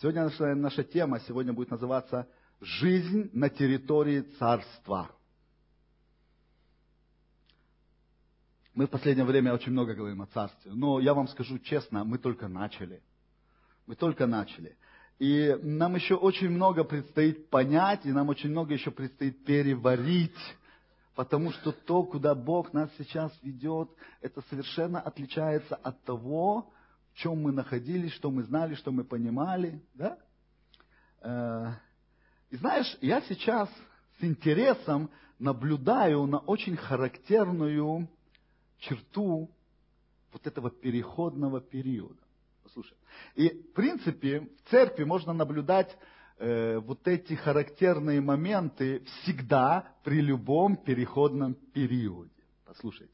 Сегодня наша, наша тема сегодня будет называться «Жизнь на территории царства». Мы в последнее время очень много говорим о царстве, но я вам скажу честно, мы только начали. Мы только начали. И нам еще очень много предстоит понять, и нам очень много еще предстоит переварить, потому что то, куда Бог нас сейчас ведет, это совершенно отличается от того, чем мы находились, что мы знали, что мы понимали. Да? Э, и знаешь, я сейчас с интересом наблюдаю на очень характерную черту вот этого переходного периода. Послушай. И, в принципе, в церкви можно наблюдать э, вот эти характерные моменты всегда при любом переходном периоде. Послушайте.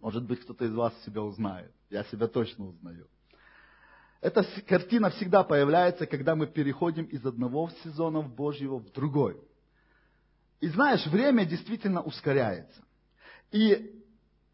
Может быть, кто-то из вас себя узнает. Я себя точно узнаю. Эта картина всегда появляется, когда мы переходим из одного сезона Божьего в другой. И знаешь, время действительно ускоряется. И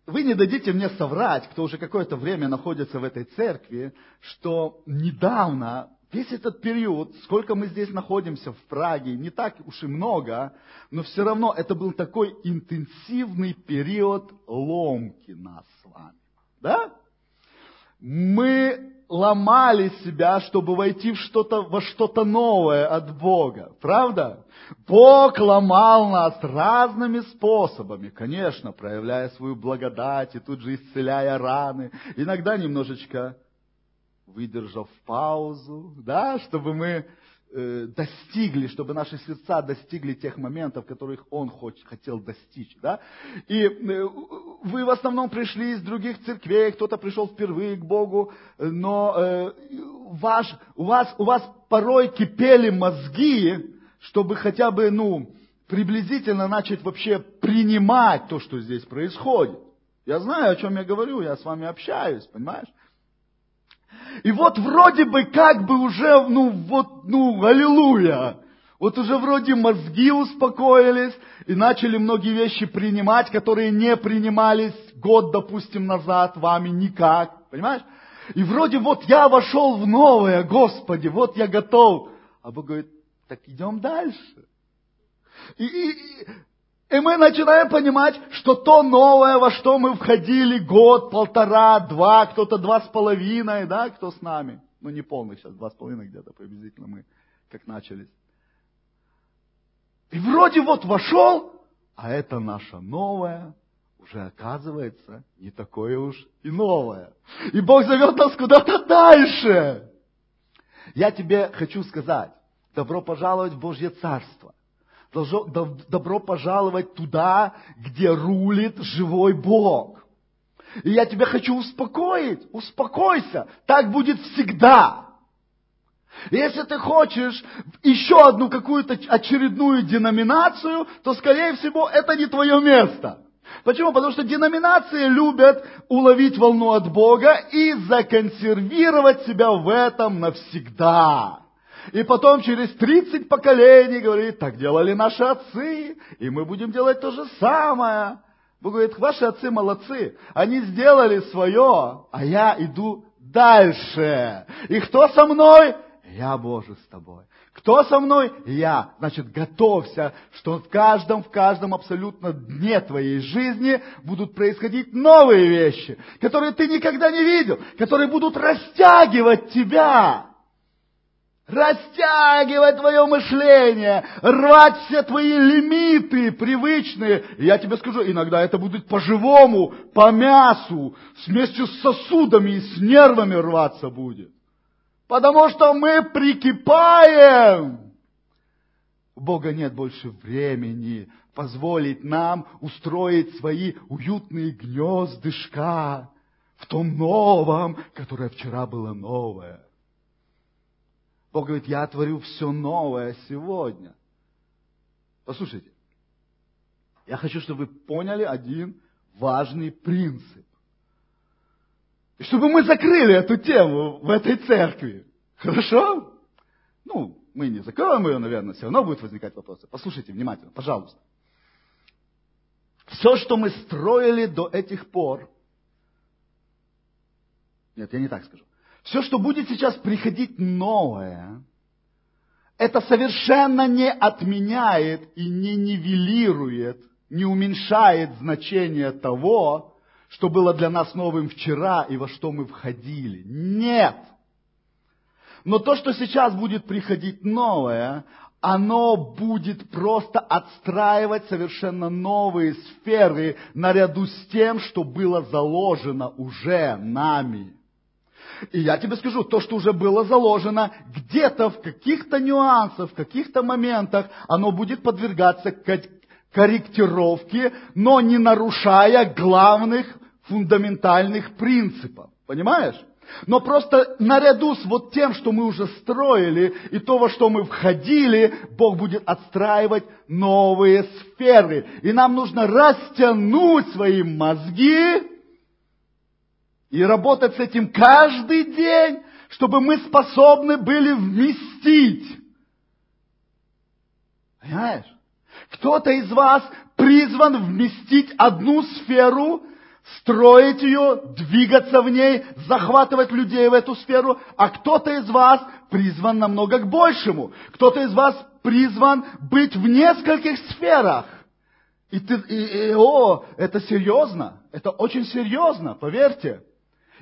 вы не дадите мне соврать, кто уже какое-то время находится в этой церкви, что недавно, весь этот период, сколько мы здесь находимся в Праге, не так уж и много, но все равно это был такой интенсивный период ломки нас с вами. Да? Мы ломали себя, чтобы войти в что-то, во что-то новое от Бога. Правда? Бог ломал нас разными способами, конечно, проявляя свою благодать и тут же исцеляя раны, иногда немножечко выдержав паузу, да, чтобы мы достигли, чтобы наши сердца достигли тех моментов, которых Он хотел достичь. Да? И э, вы в основном пришли из других церквей, кто-то пришел впервые к Богу, но э, ваш, у, вас, у вас порой кипели мозги, чтобы хотя бы, ну, приблизительно начать вообще принимать то, что здесь происходит. Я знаю, о чем я говорю, я с вами общаюсь, понимаешь? И вот вроде бы как бы уже, ну вот, ну, аллилуйя. Вот уже вроде мозги успокоились и начали многие вещи принимать, которые не принимались год, допустим, назад вами никак. Понимаешь? И вроде вот я вошел в новое, Господи, вот я готов. А Бог говорит, так идем дальше. И, и, и мы начинаем понимать, что то новое, во что мы входили год, полтора, два, кто-то два с половиной, да, кто с нами. Ну, не полных сейчас, два с половиной где-то приблизительно мы как начались. И вроде вот вошел, а это наше новое уже оказывается не такое уж и новое. И Бог зовет нас куда-то дальше. Я тебе хочу сказать, добро пожаловать в Божье Царство добро пожаловать туда, где рулит живой Бог. И я тебя хочу успокоить, успокойся, так будет всегда. Если ты хочешь еще одну какую-то очередную деноминацию, то, скорее всего, это не твое место. Почему? Потому что деноминации любят уловить волну от Бога и законсервировать себя в этом навсегда. И потом через 30 поколений говорит, так делали наши отцы, и мы будем делать то же самое. Бог говорит, ваши отцы молодцы, они сделали свое, а я иду дальше. И кто со мной? Я, Боже, с тобой. Кто со мной? Я. Значит, готовься, что в каждом, в каждом абсолютно дне твоей жизни будут происходить новые вещи, которые ты никогда не видел, которые будут растягивать тебя растягивать твое мышление, рвать все твои лимиты привычные. Я тебе скажу, иногда это будет по-живому, по мясу, вместе с сосудами и с нервами рваться будет. Потому что мы прикипаем. У Бога нет больше времени позволить нам устроить свои уютные гнездышка в том новом, которое вчера было новое. Бог говорит, я творю все новое сегодня. Послушайте, я хочу, чтобы вы поняли один важный принцип. И чтобы мы закрыли эту тему в этой церкви. Хорошо? Ну, мы не закроем ее, наверное, все равно будут возникать вопросы. Послушайте внимательно, пожалуйста. Все, что мы строили до этих пор, нет, я не так скажу. Все, что будет сейчас приходить новое, это совершенно не отменяет и не нивелирует, не уменьшает значение того, что было для нас новым вчера и во что мы входили. Нет! Но то, что сейчас будет приходить новое, оно будет просто отстраивать совершенно новые сферы наряду с тем, что было заложено уже нами. И я тебе скажу, то, что уже было заложено, где-то в каких-то нюансах, в каких-то моментах, оно будет подвергаться корректировке, но не нарушая главных фундаментальных принципов. Понимаешь? Но просто наряду с вот тем, что мы уже строили, и то, во что мы входили, Бог будет отстраивать новые сферы. И нам нужно растянуть свои мозги и работать с этим каждый день, чтобы мы способны были вместить. Понимаешь? Кто-то из вас призван вместить одну сферу, строить ее, двигаться в ней, захватывать людей в эту сферу, а кто-то из вас призван намного к большему. Кто-то из вас призван быть в нескольких сферах. И ты, и, и, о, это серьезно, это очень серьезно, поверьте.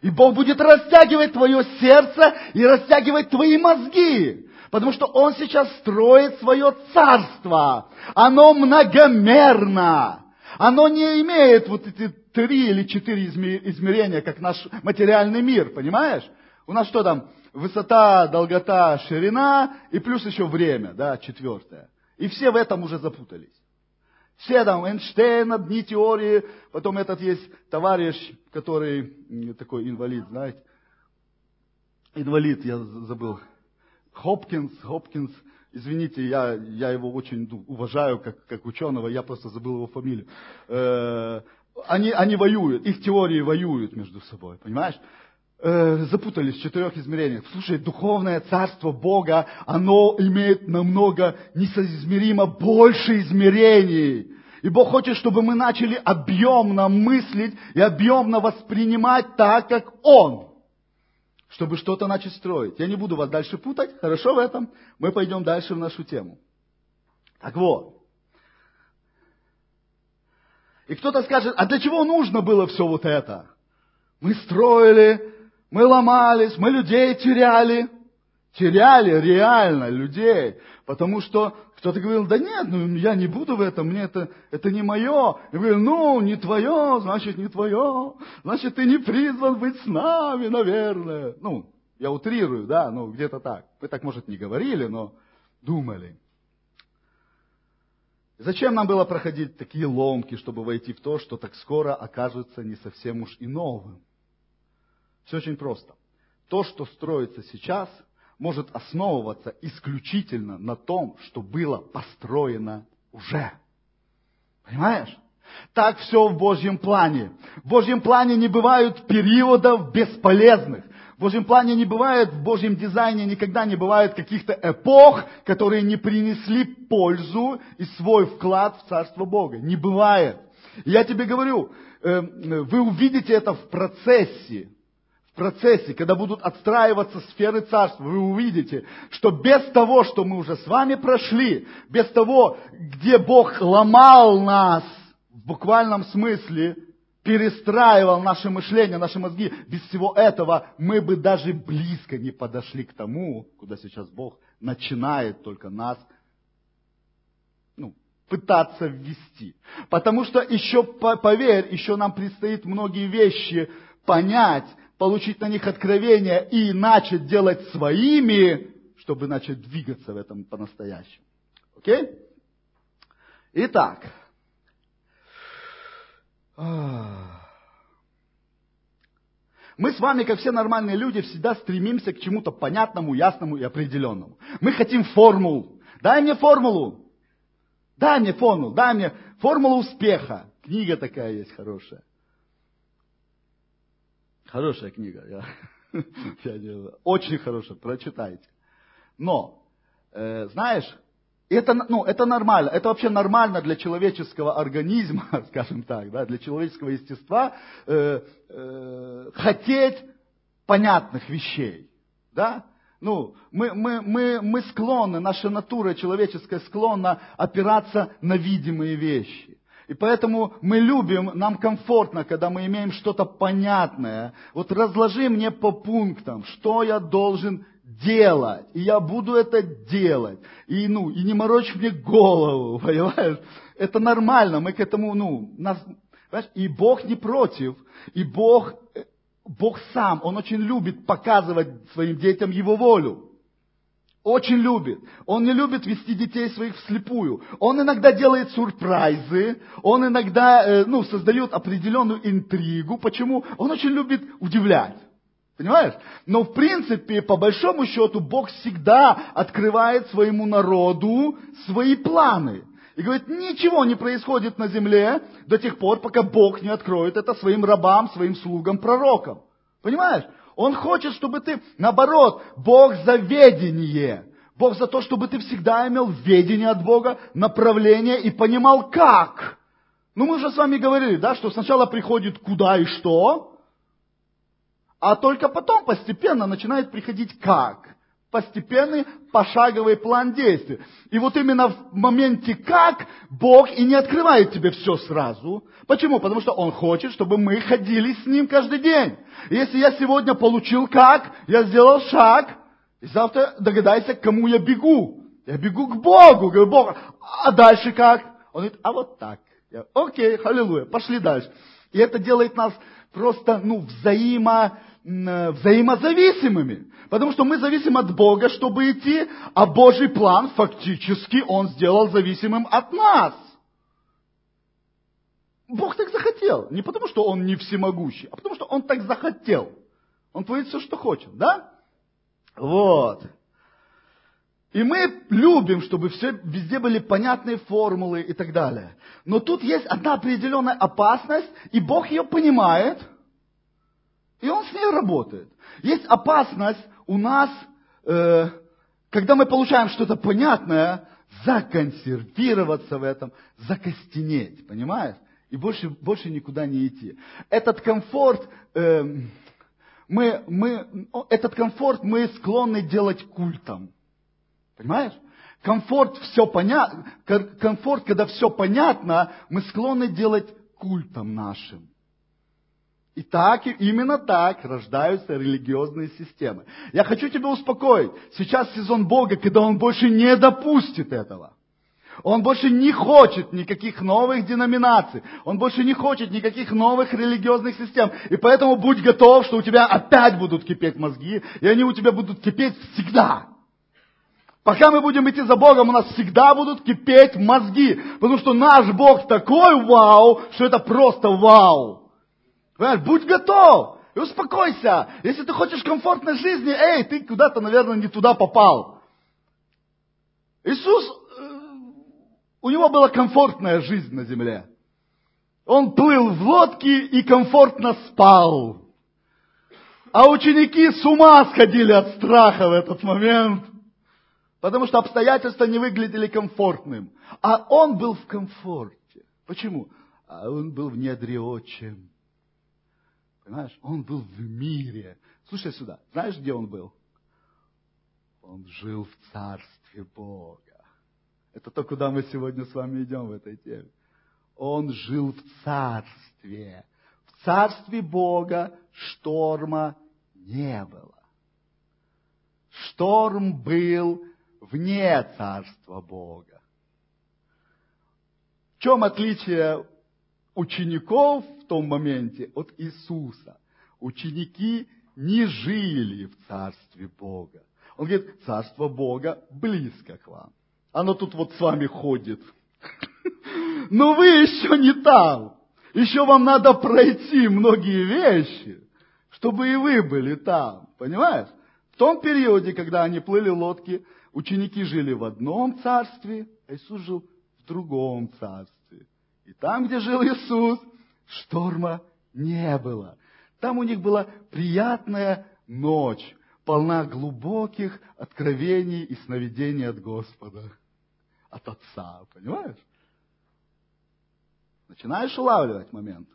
И Бог будет растягивать твое сердце и растягивать твои мозги. Потому что Он сейчас строит свое царство. Оно многомерно. Оно не имеет вот эти три или четыре измерения, как наш материальный мир, понимаешь? У нас что там? Высота, долгота, ширина и плюс еще время, да, четвертое. И все в этом уже запутались. Все там, Эйнштейн, одни теории, потом этот есть товарищ, который такой инвалид, знаете. Инвалид, я забыл. Хопкинс, Хопкинс, извините, я, я его очень уважаю как, как ученого, я просто забыл его фамилию. Э, они, они воюют, их теории воюют между собой, понимаешь? Э, запутались в четырех измерениях. Слушай, духовное царство Бога, оно имеет намного несоизмеримо больше измерений. И Бог хочет, чтобы мы начали объемно мыслить и объемно воспринимать так, как Он. Чтобы что-то начать строить. Я не буду вас дальше путать, хорошо в этом? Мы пойдем дальше в нашу тему. Так вот. И кто-то скажет, а для чего нужно было все вот это? Мы строили, мы ломались, мы людей теряли. Теряли реально людей. Потому что кто-то говорил, да нет, ну я не буду в этом, мне это, это не мое. Я говорю, ну, не твое, значит, не твое. Значит, ты не призван быть с нами, наверное. Ну, я утрирую, да, ну, где-то так. Вы так, может, не говорили, но думали. Зачем нам было проходить такие ломки, чтобы войти в то, что так скоро окажется не совсем уж и новым? Все очень просто. То, что строится сейчас, может основываться исключительно на том, что было построено уже. Понимаешь? Так все в Божьем плане. В Божьем плане не бывают периодов бесполезных. В Божьем плане не бывает, в Божьем дизайне никогда не бывает каких-то эпох, которые не принесли пользу и свой вклад в Царство Бога. Не бывает. я тебе говорю, э, вы увидите это в процессе процессе, когда будут отстраиваться сферы царства, вы увидите, что без того, что мы уже с вами прошли, без того, где Бог ломал нас в буквальном смысле, перестраивал наше мышление, наши мозги, без всего этого мы бы даже близко не подошли к тому, куда сейчас Бог начинает только нас ну, пытаться ввести. Потому что еще, поверь, еще нам предстоит многие вещи понять, получить на них откровение и начать делать своими, чтобы начать двигаться в этом по-настоящему. Окей? Итак. Мы с вами, как все нормальные люди, всегда стремимся к чему-то понятному, ясному и определенному. Мы хотим формул. Дай мне формулу. Дай мне формулу. Дай мне формулу успеха. Книга такая есть хорошая. Хорошая книга. Я, я не, очень хорошая, прочитайте. Но, э, знаешь, это, ну, это нормально. Это вообще нормально для человеческого организма, скажем так, да, для человеческого естества э, э, хотеть понятных вещей. Да? Ну, мы, мы, мы, мы склонны, наша натура человеческая склонна опираться на видимые вещи. И поэтому мы любим, нам комфортно, когда мы имеем что-то понятное. Вот разложи мне по пунктам, что я должен делать. И я буду это делать. И, ну, и не морочь мне голову, понимаешь? Это нормально, мы к этому, ну, нас, понимаешь? И Бог не против. И Бог, э, Бог сам, Он очень любит показывать своим детям Его волю. Очень любит. Он не любит вести детей своих вслепую. Он иногда делает сюрпризы, он иногда э, ну, создает определенную интригу. Почему? Он очень любит удивлять. Понимаешь? Но в принципе, по большому счету, Бог всегда открывает своему народу свои планы. И говорит, ничего не происходит на земле до тех пор, пока Бог не откроет это своим рабам, своим слугам, пророкам. Понимаешь? Он хочет, чтобы ты, наоборот, Бог за ведение. Бог за то, чтобы ты всегда имел ведение от Бога, направление и понимал как. Ну, мы уже с вами говорили, да, что сначала приходит куда и что, а только потом постепенно начинает приходить как. Постепенный пошаговый план действий. И вот именно в моменте как Бог и не открывает тебе все сразу. Почему? Потому что Он хочет, чтобы мы ходили с Ним каждый день. Если я сегодня получил как, я сделал шаг, и завтра догадайся, к кому я бегу. Я бегу к Богу. Говорю, Бог, а дальше как? Он говорит, а вот так. Я, Окей, аллилуйя, пошли дальше. И это делает нас просто, ну, взаимо, взаимозависимыми. Потому что мы зависим от Бога, чтобы идти, а Божий план фактически Он сделал зависимым от нас. Бог так захотел. Не потому, что Он не всемогущий, а потому, что Он так захотел. Он творит все, что хочет, да? Вот. И мы любим, чтобы все, везде были понятные формулы и так далее. Но тут есть одна определенная опасность, и Бог ее понимает – и он с ней работает. Есть опасность у нас, э, когда мы получаем что-то понятное, законсервироваться в этом, закостенеть, понимаешь? И больше, больше никуда не идти. Этот комфорт, э, мы, мы, этот комфорт мы склонны делать культом. Понимаешь? Комфорт, все понятно, комфорт, когда все понятно, мы склонны делать культом нашим. И так, именно так рождаются религиозные системы. Я хочу тебя успокоить. Сейчас сезон Бога, когда Он больше не допустит этого. Он больше не хочет никаких новых деноминаций. Он больше не хочет никаких новых религиозных систем. И поэтому будь готов, что у тебя опять будут кипеть мозги, и они у тебя будут кипеть всегда. Пока мы будем идти за Богом, у нас всегда будут кипеть мозги. Потому что наш Бог такой вау, что это просто вау. Понимаешь, будь готов и успокойся. Если ты хочешь комфортной жизни, эй, ты куда-то, наверное, не туда попал. Иисус, э, у него была комфортная жизнь на земле. Он плыл в лодке и комфортно спал. А ученики с ума сходили от страха в этот момент. Потому что обстоятельства не выглядели комфортным. А он был в комфорте. Почему? А он был в недре отчим. Понимаешь? Он был в мире. Слушай сюда. Знаешь, где он был? Он жил в Царстве Бога. Это то, куда мы сегодня с вами идем в этой теме. Он жил в Царстве. В Царстве Бога шторма не было. Шторм был вне Царства Бога. В чем отличие учеников в том моменте от Иисуса. Ученики не жили в Царстве Бога. Он говорит, Царство Бога близко к вам. Оно тут вот с вами ходит. Но вы еще не там. Еще вам надо пройти многие вещи, чтобы и вы были там. Понимаешь? В том периоде, когда они плыли лодки, ученики жили в одном царстве, а Иисус жил в другом царстве. И там, где жил Иисус, шторма не было. Там у них была приятная ночь, полна глубоких откровений и сновидений от Господа, от Отца, понимаешь? Начинаешь улавливать момент.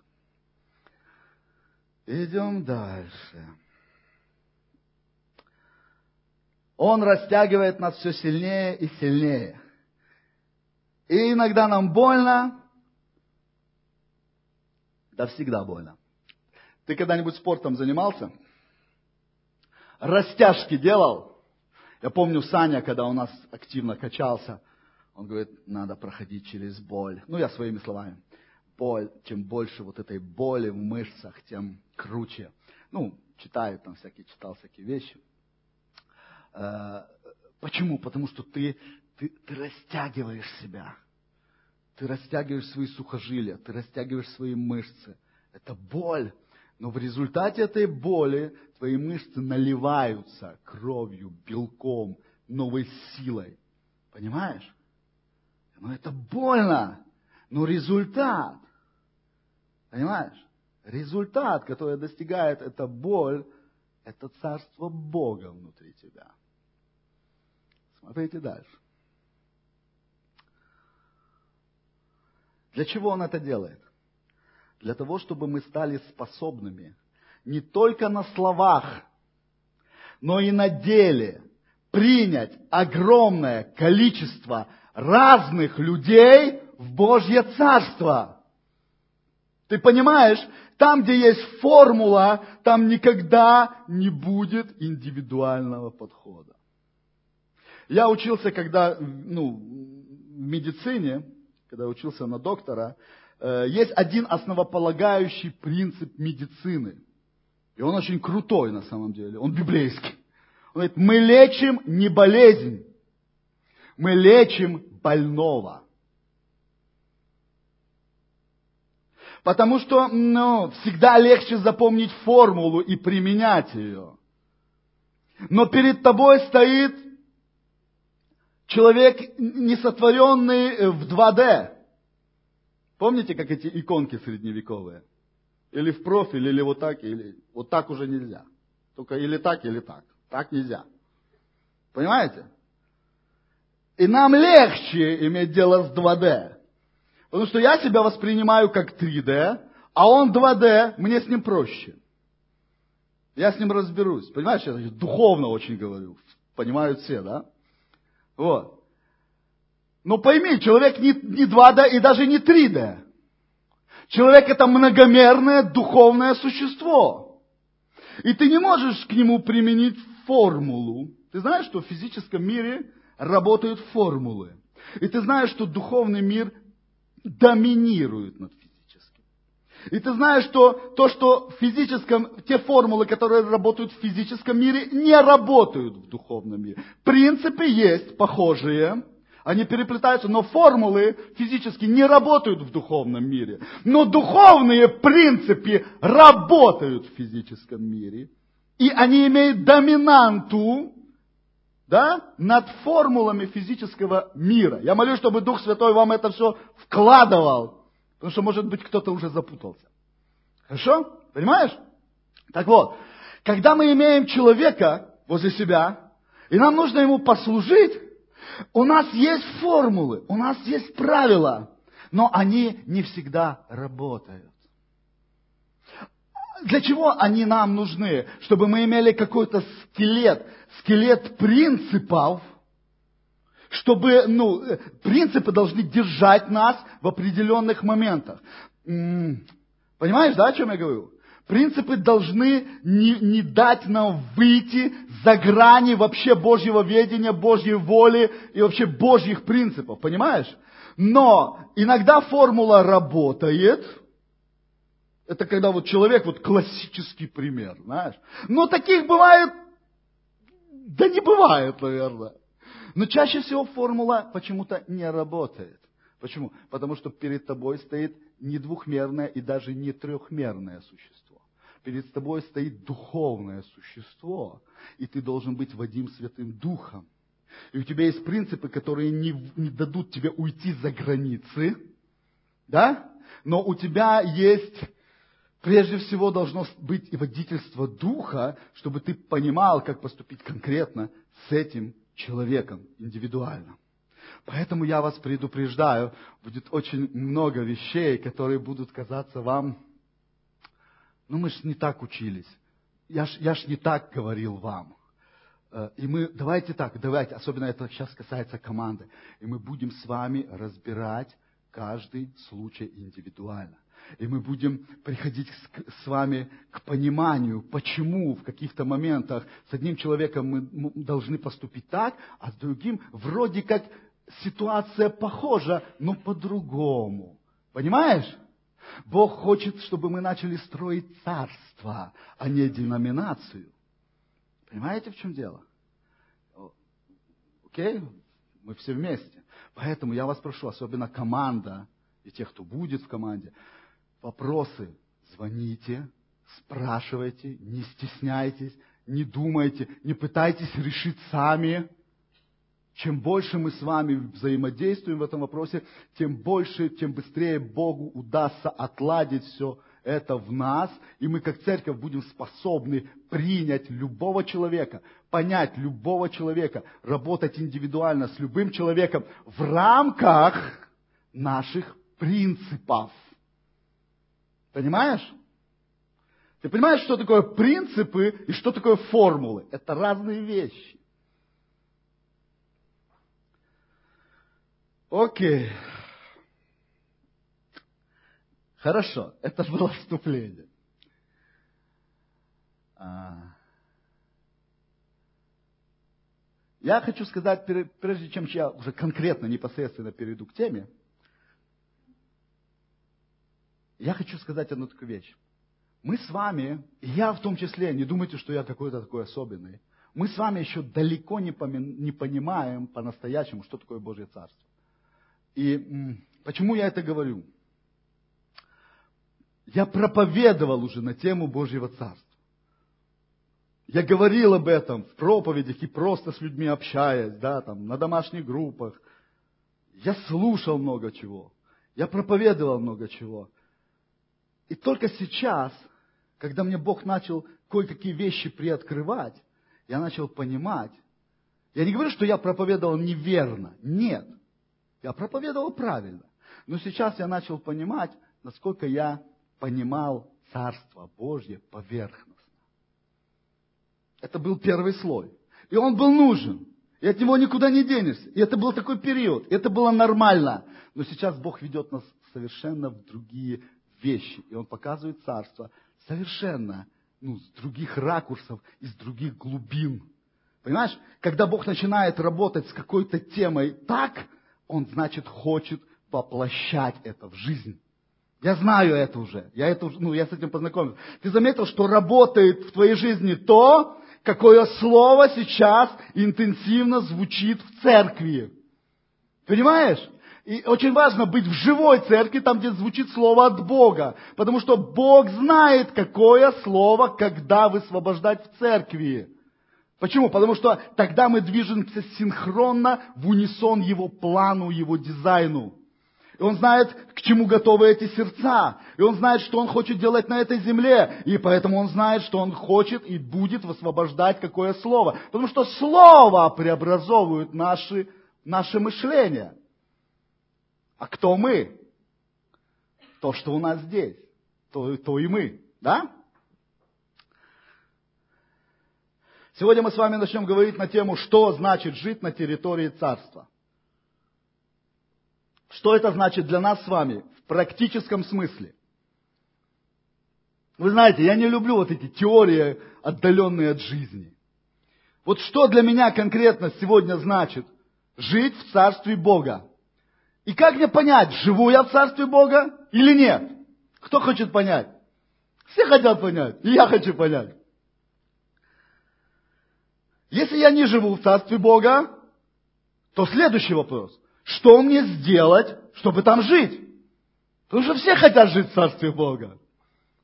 Идем дальше. Он растягивает нас все сильнее и сильнее. И иногда нам больно, да всегда больно. Ты когда-нибудь спортом занимался? Растяжки делал? Я помню Саня, когда у нас активно качался, он говорит, надо проходить через боль. Ну, я своими словами. Боль, чем больше вот этой боли в мышцах, тем круче. Ну, читаю там всякие, читал всякие вещи. Э, почему? Потому что ты, ты, ты растягиваешь себя. Ты растягиваешь свои сухожилия, ты растягиваешь свои мышцы. Это боль. Но в результате этой боли твои мышцы наливаются кровью, белком, новой силой. Понимаешь? Но это больно. Но результат, понимаешь? Результат, который достигает эта боль, это царство Бога внутри тебя. Смотрите дальше. Для чего он это делает? Для того, чтобы мы стали способными не только на словах, но и на деле принять огромное количество разных людей в Божье Царство. Ты понимаешь, там, где есть формула, там никогда не будет индивидуального подхода. Я учился, когда, ну, в медицине, когда учился на доктора, э, есть один основополагающий принцип медицины. И он очень крутой на самом деле. Он библейский. Он говорит, мы лечим не болезнь, мы лечим больного. Потому что ну, всегда легче запомнить формулу и применять ее. Но перед тобой стоит человек, несотворенный в 2D. Помните, как эти иконки средневековые? Или в профиль, или вот так, или вот так уже нельзя. Только или так, или так. Так нельзя. Понимаете? И нам легче иметь дело с 2D. Потому что я себя воспринимаю как 3D, а он 2D, мне с ним проще. Я с ним разберусь. Понимаешь, я духовно очень говорю. Понимают все, да? Вот. Но пойми, человек не, не 2D и даже не 3D. Человек это многомерное духовное существо. И ты не можешь к нему применить формулу. Ты знаешь, что в физическом мире работают формулы. И ты знаешь, что духовный мир доминирует над. И ты знаешь, что то, что в физическом, те формулы, которые работают в физическом мире, не работают в духовном мире. Принципы есть похожие, они переплетаются, но формулы физически не работают в духовном мире. Но духовные принципы работают в физическом мире. И они имеют доминанту да, над формулами физического мира. Я молюсь, чтобы Дух Святой вам это все вкладывал, потому что, может быть, кто-то уже запутался. Хорошо? Понимаешь? Так вот, когда мы имеем человека возле себя, и нам нужно ему послужить, у нас есть формулы, у нас есть правила, но они не всегда работают. Для чего они нам нужны? Чтобы мы имели какой-то скелет, скелет принципов, чтобы, ну, принципы должны держать нас в определенных моментах. Понимаешь, да, о чем я говорю? Принципы должны не, не дать нам выйти за грани вообще Божьего ведения, Божьей воли и вообще Божьих принципов, понимаешь? Но иногда формула работает, это когда вот человек, вот классический пример, знаешь. Но таких бывает, да не бывает, наверное. Но чаще всего формула почему-то не работает. Почему? Потому что перед тобой стоит не двухмерное и даже не трехмерное существо. Перед тобой стоит духовное существо, и ты должен быть Вадим Святым Духом. И у тебя есть принципы, которые не, не дадут тебе уйти за границы, да? Но у тебя есть Прежде всего должно быть и водительство духа, чтобы ты понимал, как поступить конкретно с этим человеком индивидуально. Поэтому я вас предупреждаю, будет очень много вещей, которые будут казаться вам, ну мы ж не так учились, я ж, я ж не так говорил вам. Э, и мы, давайте так, давайте, особенно это сейчас касается команды, и мы будем с вами разбирать каждый случай индивидуально. И мы будем приходить с, вами к пониманию, почему в каких-то моментах с одним человеком мы должны поступить так, а с другим вроде как ситуация похожа, но по-другому. Понимаешь? Бог хочет, чтобы мы начали строить царство, а не деноминацию. Понимаете, в чем дело? Окей? Мы все вместе. Поэтому я вас прошу, особенно команда и тех, кто будет в команде, вопросы звоните, спрашивайте, не стесняйтесь, не думайте, не пытайтесь решить сами. Чем больше мы с вами взаимодействуем в этом вопросе, тем больше, тем быстрее Богу удастся отладить все это в нас, и мы как церковь будем способны принять любого человека, понять любого человека, работать индивидуально с любым человеком в рамках наших принципов. Понимаешь? Ты понимаешь, что такое принципы и что такое формулы? Это разные вещи. Окей. Хорошо, это было вступление. А. Я хочу сказать, прежде чем я уже конкретно, непосредственно перейду к теме, я хочу сказать одну такую вещь. Мы с вами, я в том числе, не думайте, что я какой-то такой особенный, мы с вами еще далеко не, не понимаем по-настоящему, что такое Божье Царство. И почему я это говорю? Я проповедовал уже на тему Божьего Царства. Я говорил об этом в проповедях и просто с людьми общаясь, да, там, на домашних группах. Я слушал много чего. Я проповедовал много чего. И только сейчас, когда мне Бог начал кое-какие вещи приоткрывать, я начал понимать. Я не говорю, что я проповедовал неверно. Нет. Я проповедовал правильно. Но сейчас я начал понимать, насколько я понимал Царство Божье поверхностно. Это был первый слой. И он был нужен. И от него никуда не денешься. И это был такой период. И это было нормально. Но сейчас Бог ведет нас совершенно в другие вещи. И Он показывает Царство совершенно ну, с других ракурсов, из других глубин. Понимаешь, когда Бог начинает работать с какой-то темой так, Он, значит, хочет воплощать это в жизнь. Я знаю это уже. Я, это, ну, я с этим познакомился. Ты заметил, что работает в твоей жизни то, какое слово сейчас интенсивно звучит в церкви. Понимаешь? И очень важно быть в живой церкви, там, где звучит слово от Бога. Потому что Бог знает, какое слово, когда высвобождать в церкви. Почему? Потому что тогда мы движемся синхронно в унисон Его плану, Его дизайну. И он знает, к чему готовы эти сердца. И он знает, что он хочет делать на этой земле. И поэтому он знает, что он хочет и будет высвобождать какое слово. Потому что слово преобразовывает наши, наше мышление. А кто мы? То, что у нас здесь. То, то и мы. Да? Сегодня мы с вами начнем говорить на тему, что значит жить на территории царства. Что это значит для нас с вами в практическом смысле? Вы знаете, я не люблю вот эти теории, отдаленные от жизни. Вот что для меня конкретно сегодня значит жить в Царстве Бога? И как мне понять, живу я в Царстве Бога или нет? Кто хочет понять? Все хотят понять, и я хочу понять. Если я не живу в Царстве Бога, то следующий вопрос – что мне сделать, чтобы там жить? Потому что все хотят жить в Царстве Бога.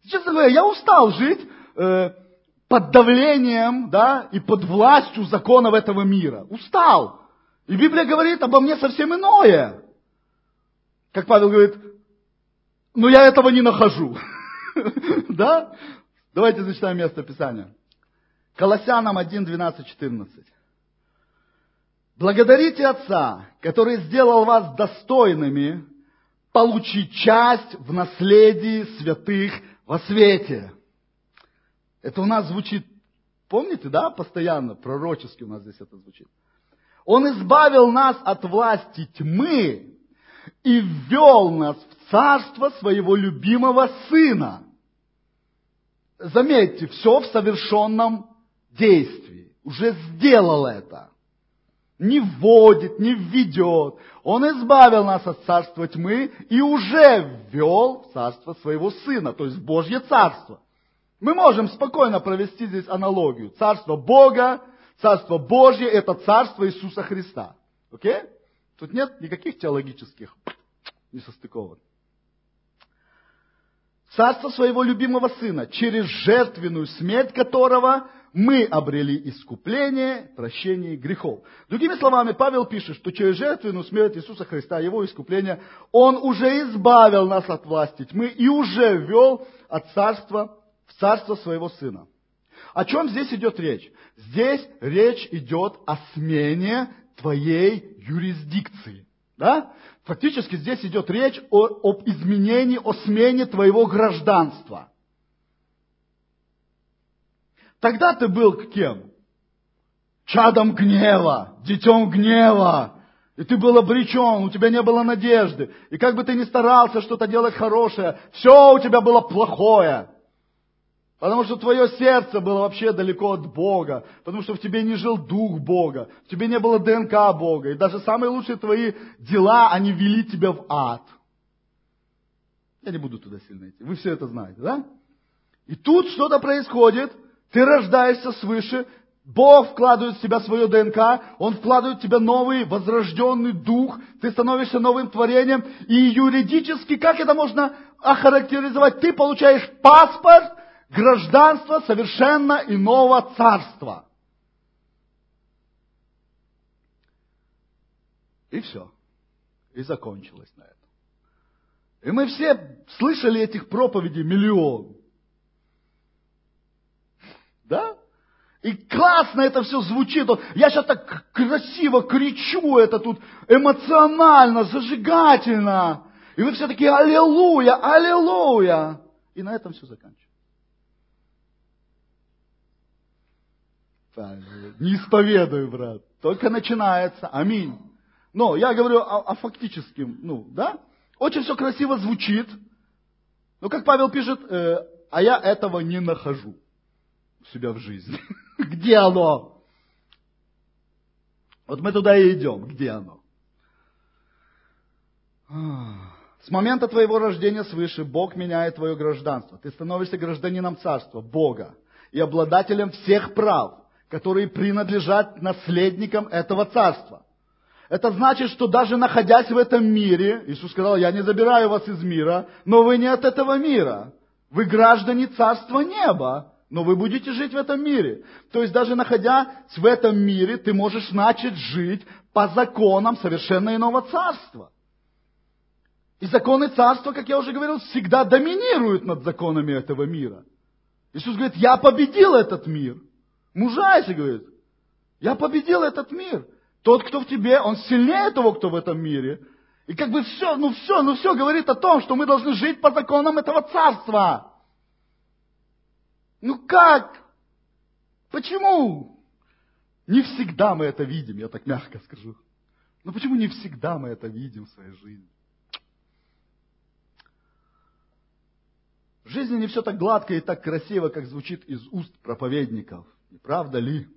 Честно говоря, я устал жить э, под давлением да, и под властью законов этого мира. Устал. И Библия говорит обо мне совсем иное. Как Павел говорит, но я этого не нахожу. Да? Давайте зачитаем место Писания. Колоссянам 1, 12, 14. Благодарите Отца, который сделал вас достойными получить часть в наследии святых во свете. Это у нас звучит Помните, да, постоянно, пророчески у нас здесь это звучит. Он избавил нас от власти тьмы и ввел нас в царство своего любимого Сына. Заметьте, все в совершенном действии. Уже сделал это. Не вводит, не введет. Он избавил нас от царства тьмы и уже ввел в царство своего Сына, то есть Божье царство. Мы можем спокойно провести здесь аналогию. Царство Бога, Царство Божье – это Царство Иисуса Христа. Окей? Тут нет никаких теологических несостыковок. Царство своего любимого Сына, через жертвенную смерть которого мы обрели искупление, прощение грехов. Другими словами, Павел пишет, что через жертвенную смерть Иисуса Христа, Его искупление, Он уже избавил нас от власти тьмы и уже ввел от царства в царство своего Сына. О чем здесь идет речь? Здесь речь идет о смене твоей юрисдикции. Да? Фактически здесь идет речь о, об изменении, о смене твоего гражданства. Тогда ты был кем? Чадом гнева, детем гнева. И ты был обречен, у тебя не было надежды. И как бы ты ни старался что-то делать хорошее, все у тебя было плохое. Потому что твое сердце было вообще далеко от Бога. Потому что в тебе не жил Дух Бога. В тебе не было ДНК Бога. И даже самые лучшие твои дела, они вели тебя в ад. Я не буду туда сильно идти. Вы все это знаете, да? И тут что-то происходит. Ты рождаешься свыше. Бог вкладывает в себя свое ДНК, Он вкладывает в тебя новый, возрожденный дух, ты становишься новым творением, и юридически, как это можно охарактеризовать? Ты получаешь паспорт, гражданство совершенно иного царства. И все. И закончилось на этом. И мы все слышали этих проповедей миллион. Да? И классно это все звучит. Я сейчас так красиво кричу это тут, эмоционально, зажигательно. И вы все такие, аллилуйя, аллилуйя. И на этом все заканчивается. Не исповедую, брат. Только начинается. Аминь. Но я говорю о, о фактическом, ну, да? Очень все красиво звучит. Но как Павел пишет, э, а я этого не нахожу у себя в жизни. Где оно? Вот мы туда и идем. Где оно? С момента твоего рождения свыше Бог меняет твое гражданство. Ты становишься гражданином царства, Бога, и обладателем всех прав которые принадлежат наследникам этого царства. Это значит, что даже находясь в этом мире, Иисус сказал, я не забираю вас из мира, но вы не от этого мира. Вы граждане царства неба, но вы будете жить в этом мире. То есть даже находясь в этом мире, ты можешь начать жить по законам совершенно иного царства. И законы царства, как я уже говорил, всегда доминируют над законами этого мира. Иисус говорит, я победил этот мир. Мужайся, говорит. Я победил этот мир. Тот, кто в тебе, он сильнее того, кто в этом мире. И как бы все, ну все, ну все говорит о том, что мы должны жить по законам этого царства. Ну как? Почему? Не всегда мы это видим, я так мягко скажу. Но почему не всегда мы это видим в своей жизни? В жизни не все так гладко и так красиво, как звучит из уст проповедников. Не правда ли?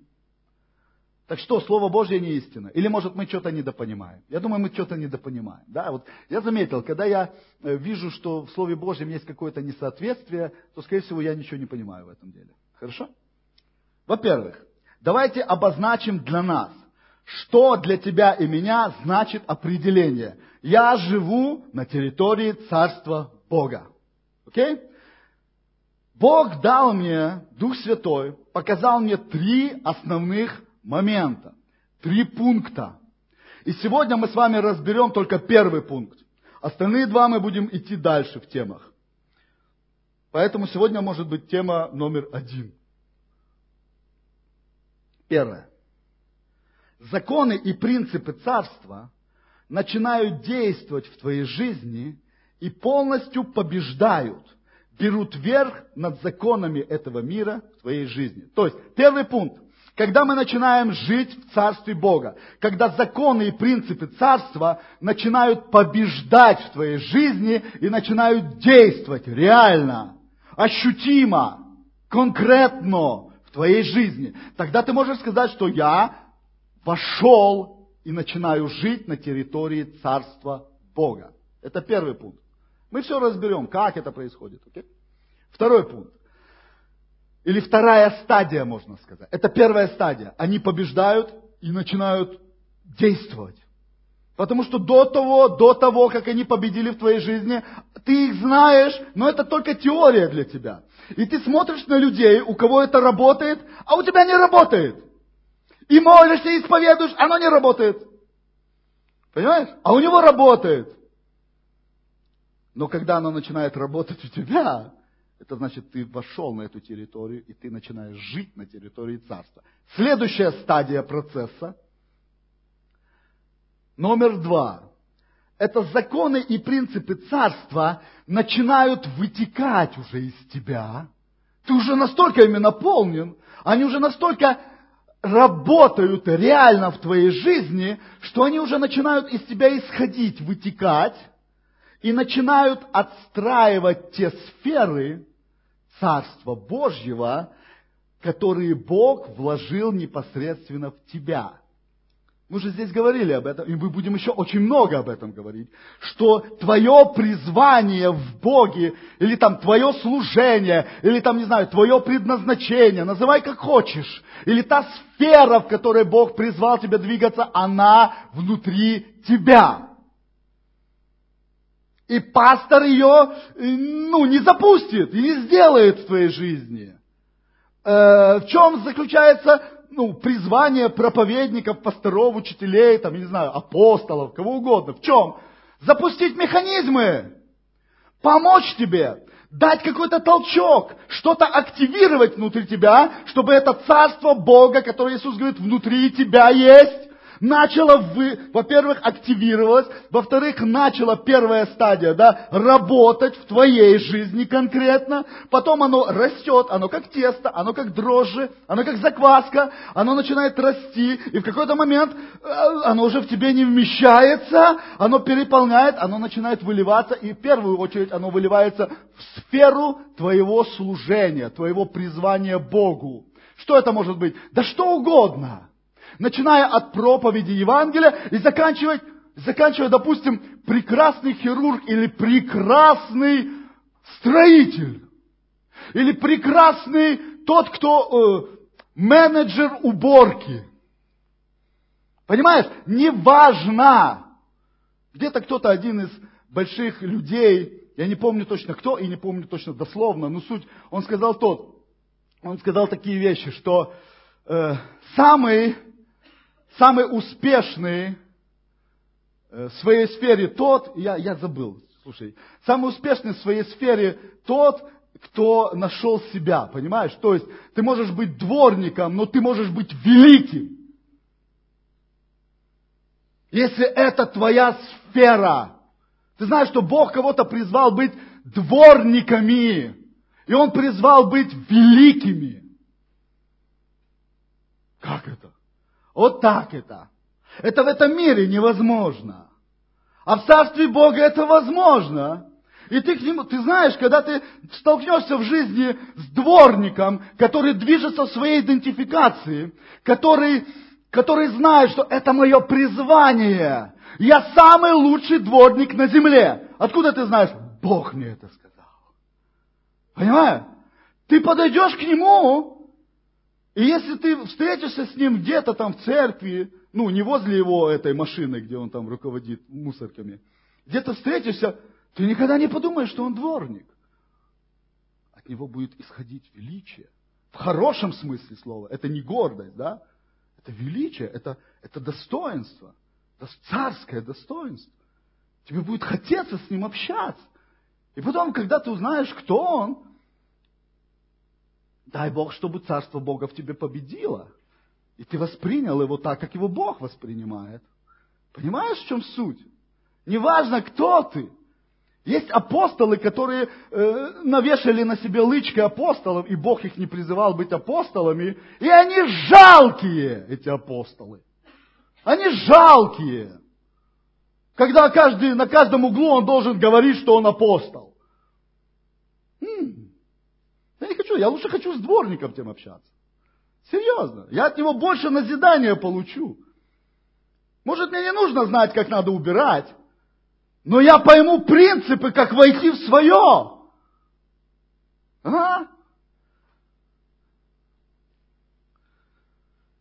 Так что, Слово Божье не истина? Или, может, мы что-то недопонимаем? Я думаю, мы что-то недопонимаем. Да, вот я заметил, когда я э, вижу, что в Слове Божьем есть какое-то несоответствие, то, скорее всего, я ничего не понимаю в этом деле. Хорошо? Во-первых, давайте обозначим для нас, что для тебя и меня значит определение. Я живу на территории Царства Бога. Окей? Бог дал мне, Дух Святой, показал мне три основных момента, три пункта. И сегодня мы с вами разберем только первый пункт. Остальные два мы будем идти дальше в темах. Поэтому сегодня может быть тема номер один. Первое. Законы и принципы царства начинают действовать в твоей жизни и полностью побеждают – берут верх над законами этого мира в твоей жизни. То есть, первый пункт. Когда мы начинаем жить в Царстве Бога, когда законы и принципы Царства начинают побеждать в твоей жизни и начинают действовать реально, ощутимо, конкретно в твоей жизни, тогда ты можешь сказать, что я вошел и начинаю жить на территории Царства Бога. Это первый пункт. Мы все разберем, как это происходит. Okay? Второй пункт. Или вторая стадия, можно сказать. Это первая стадия. Они побеждают и начинают действовать. Потому что до того, до того, как они победили в твоей жизни, ты их знаешь, но это только теория для тебя. И ты смотришь на людей, у кого это работает, а у тебя не работает. И молишься, исповедуешь, оно не работает. Понимаешь? А у него работает. Но когда оно начинает работать у тебя, это значит, ты вошел на эту территорию, и ты начинаешь жить на территории царства. Следующая стадия процесса, номер два, это законы и принципы царства начинают вытекать уже из тебя. Ты уже настолько ими наполнен, они уже настолько работают реально в твоей жизни, что они уже начинают из тебя исходить, вытекать, и начинают отстраивать те сферы, Царства Божьего, которые Бог вложил непосредственно в тебя. Мы же здесь говорили об этом, и мы будем еще очень много об этом говорить, что твое призвание в Боге, или там твое служение, или там, не знаю, твое предназначение, называй как хочешь, или та сфера, в которой Бог призвал тебя двигаться, она внутри тебя. И пастор ее, ну, не запустит и не сделает в твоей жизни. Э, в чем заключается, ну, призвание проповедников, пасторов, учителей, там, я не знаю, апостолов, кого угодно. В чем? Запустить механизмы, помочь тебе, дать какой-то толчок, что-то активировать внутри тебя, чтобы это царство Бога, которое Иисус говорит, внутри тебя есть, начало, во-первых, активировалось, во-вторых, начала первая стадия, да, работать в твоей жизни конкретно, потом оно растет, оно как тесто, оно как дрожжи, оно как закваска, оно начинает расти, и в какой-то момент э, оно уже в тебе не вмещается, оно переполняет, оно начинает выливаться, и в первую очередь оно выливается в сферу твоего служения, твоего призвания Богу. Что это может быть? Да что угодно начиная от проповеди Евангелия и заканчивая, заканчивая, допустим, прекрасный хирург или прекрасный строитель. Или прекрасный тот, кто э, менеджер уборки. Понимаешь, неважно. Где-то кто-то один из больших людей, я не помню точно кто и не помню точно дословно, но суть, он сказал тот, он сказал такие вещи, что э, самый самый успешный э, в своей сфере тот, я, я забыл, слушай, самый успешный в своей сфере тот, кто нашел себя, понимаешь? То есть ты можешь быть дворником, но ты можешь быть великим. Если это твоя сфера, ты знаешь, что Бог кого-то призвал быть дворниками, и Он призвал быть великими. Как это? Вот так это. Это в этом мире невозможно. А в Царстве Бога это возможно. И ты к нему, ты знаешь, когда ты столкнешься в жизни с дворником, который движется в своей идентификации, который, который знает, что это мое призвание. Я самый лучший дворник на земле. Откуда ты знаешь? Бог мне это сказал. Понимаешь? Ты подойдешь к нему, и если ты встретишься с ним где-то там в церкви, ну, не возле его этой машины, где он там руководит мусорками, где-то встретишься, ты никогда не подумаешь, что он дворник. От него будет исходить величие. В хорошем смысле слова. Это не гордость, да? Это величие, это, это достоинство. Это царское достоинство. Тебе будет хотеться с ним общаться. И потом, когда ты узнаешь, кто он, Дай Бог, чтобы Царство Бога в тебе победило. И ты воспринял его так, как его Бог воспринимает. Понимаешь, в чем суть? Неважно, кто ты. Есть апостолы, которые э, навешали на себе лычки апостолов, и Бог их не призывал быть апостолами, и они жалкие, эти апостолы. Они жалкие. Когда каждый, на каждом углу он должен говорить, что он апостол. М-м. Хочу, я лучше хочу с дворником тем общаться. Серьезно. Я от него больше назидания получу. Может, мне не нужно знать, как надо убирать, но я пойму принципы, как войти в свое. Ага.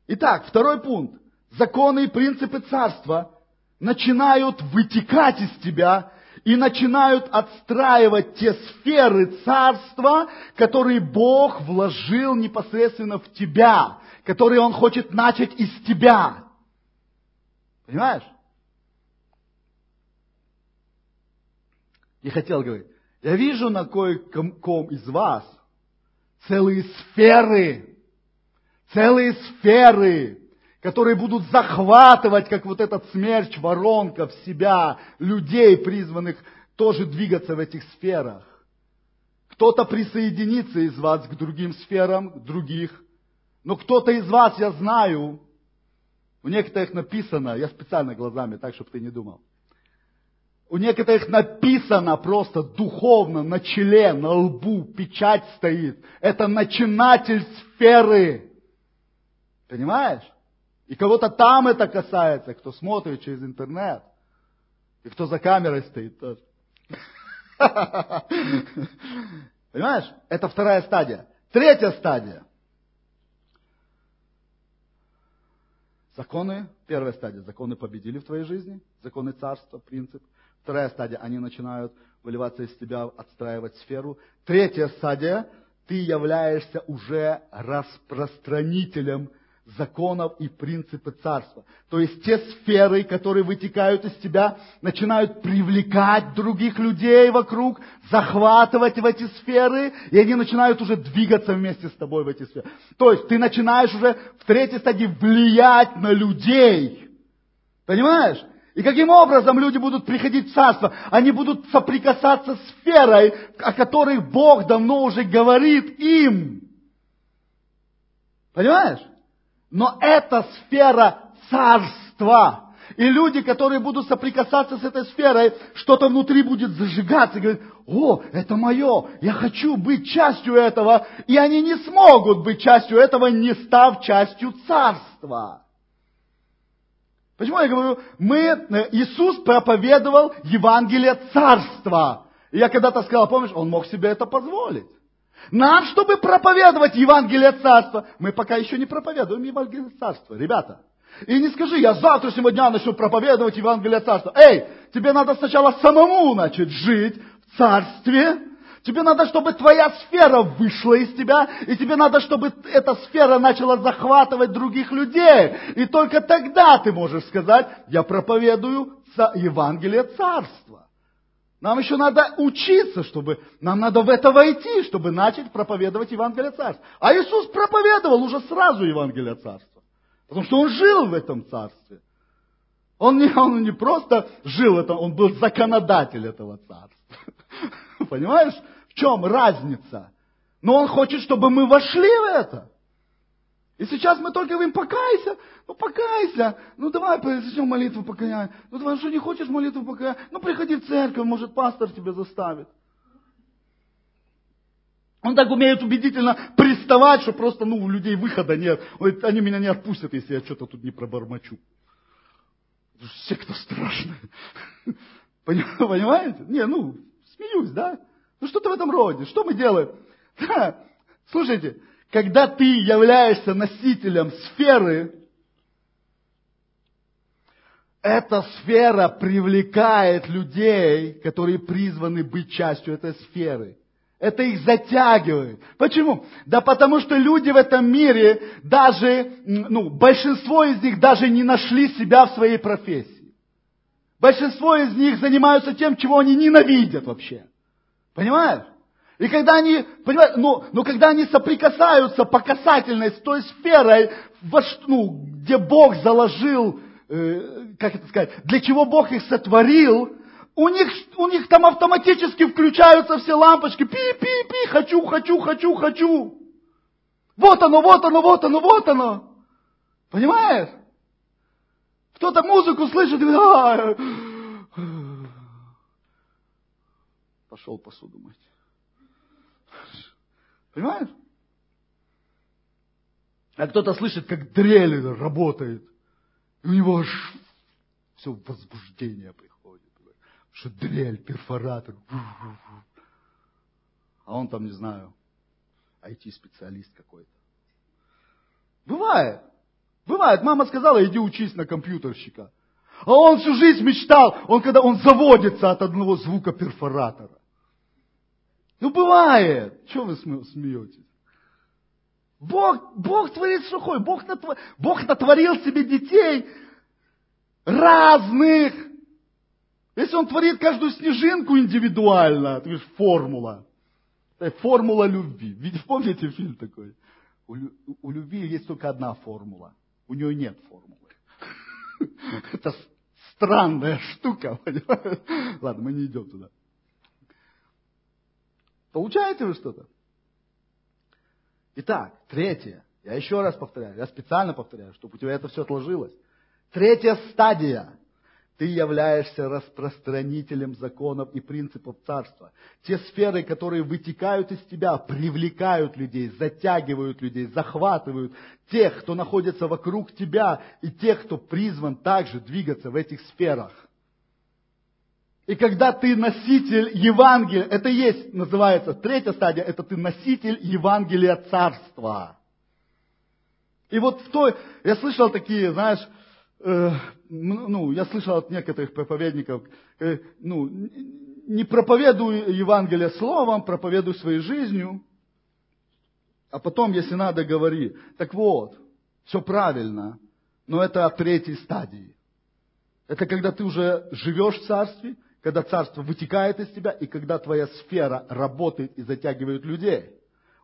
Итак, второй пункт. Законы и принципы царства начинают вытекать из тебя и начинают отстраивать те сферы царства, которые Бог вложил непосредственно в тебя, которые Он хочет начать из тебя. Понимаешь? И хотел говорить, я вижу на кое-ком из вас целые сферы, целые сферы, которые будут захватывать, как вот этот смерч, воронка в себя, людей, призванных тоже двигаться в этих сферах. Кто-то присоединится из вас к другим сферам, к других. Но кто-то из вас, я знаю, у некоторых написано, я специально глазами, так, чтобы ты не думал. У некоторых написано просто духовно на челе, на лбу, печать стоит. Это начинатель сферы. Понимаешь? И кого-то там это касается, кто смотрит через интернет. И кто за камерой стоит тоже. Понимаешь? Это вторая стадия. Третья стадия. Законы, первая стадия, законы победили в твоей жизни, законы царства, принцип. Вторая стадия, они начинают выливаться из тебя, отстраивать сферу. Третья стадия, ты являешься уже распространителем законов и принципы царства. То есть те сферы, которые вытекают из тебя, начинают привлекать других людей вокруг, захватывать в эти сферы, и они начинают уже двигаться вместе с тобой в эти сферы. То есть ты начинаешь уже в третьей стадии влиять на людей. Понимаешь? И каким образом люди будут приходить в царство? Они будут соприкасаться с сферой, о которой Бог давно уже говорит им. Понимаешь? Но это сфера царства. И люди, которые будут соприкасаться с этой сферой, что-то внутри будет зажигаться и говорят, о, это мое, я хочу быть частью этого. И они не смогут быть частью этого, не став частью царства. Почему я говорю, мы, э, Иисус проповедовал Евангелие царства. И я когда-то сказал, помнишь, он мог себе это позволить. Нам, чтобы проповедовать Евангелие Царства, мы пока еще не проповедуем Евангелие Царства, ребята. И не скажи, я с завтрашнего дня начну проповедовать Евангелие Царства. Эй, тебе надо сначала самому начать жить в Царстве. Тебе надо, чтобы твоя сфера вышла из тебя, и тебе надо, чтобы эта сфера начала захватывать других людей. И только тогда ты можешь сказать, я проповедую Евангелие Царства. Нам еще надо учиться, чтобы, нам надо в это войти, чтобы начать проповедовать Евангелие Царства. А Иисус проповедовал уже сразу Евангелие Царства. Потому что Он жил в этом Царстве. Он не, он не просто жил это, он был законодатель этого Царства. Понимаешь, в чем разница? Но Он хочет, чтобы мы вошли в это. И сейчас мы только говорим, покайся, ну покайся, ну давай начнем молитву покаяния. Ну давай, что не хочешь молитву покаяния? Ну приходи в церковь, может пастор тебя заставит. Он так умеет убедительно приставать, что просто, ну, у людей выхода нет. Он они меня не отпустят, если я что-то тут не пробормочу. Секта страшная. Понимаете? Не, ну, смеюсь, да? Ну, что-то в этом роде. Что мы делаем? Да, слушайте, когда ты являешься носителем сферы, эта сфера привлекает людей, которые призваны быть частью этой сферы. Это их затягивает. Почему? Да потому что люди в этом мире, даже, ну, большинство из них даже не нашли себя в своей профессии. Большинство из них занимаются тем, чего они ненавидят вообще. Понимаешь? И когда они, понимаете, но, но когда они соприкасаются по касательной с той сферой, во, ну, где Бог заложил, э, как это сказать, для чего Бог их сотворил, У них, у них там автоматически включаются все лампочки. Пи-пи-пи, хочу, хочу, хочу, хочу. Вот оно, вот оно, вот оно, вот оно. Понимаешь? Кто-то музыку слышит и говорит, «А, пошел посуду мыть. Понимаешь? А кто-то слышит, как дрель работает. И у него аж все возбуждение приходит. Что дрель, перфоратор. А он там, не знаю, IT-специалист какой-то. Бывает. Бывает. Мама сказала, иди учись на компьютерщика. А он всю жизнь мечтал, он когда он заводится от одного звука перфоратора. Ну бывает. Чего вы смеетесь? Бог, Бог творит сухой. Бог, натвор, Бог натворил себе детей разных. Если Он творит каждую снежинку индивидуально, то есть формула. Формула любви. Ведь помните фильм такой? У, у любви есть только одна формула. У нее нет формулы. Это странная штука? Ладно, мы не идем туда. Получаете вы что-то? Итак, третье. Я еще раз повторяю, я специально повторяю, чтобы у тебя это все отложилось. Третья стадия. Ты являешься распространителем законов и принципов царства. Те сферы, которые вытекают из тебя, привлекают людей, затягивают людей, захватывают тех, кто находится вокруг тебя, и тех, кто призван также двигаться в этих сферах. И когда ты носитель Евангелия, это есть, называется, третья стадия, это ты носитель Евангелия Царства. И вот в той, я слышал такие, знаешь, э, ну, я слышал от некоторых проповедников, э, ну, не проповедуй Евангелие словом, проповедуй своей жизнью, а потом, если надо, говори. Так вот, все правильно, но это от третьей стадии. Это когда ты уже живешь в царстве, когда царство вытекает из тебя, и когда твоя сфера работает и затягивает людей.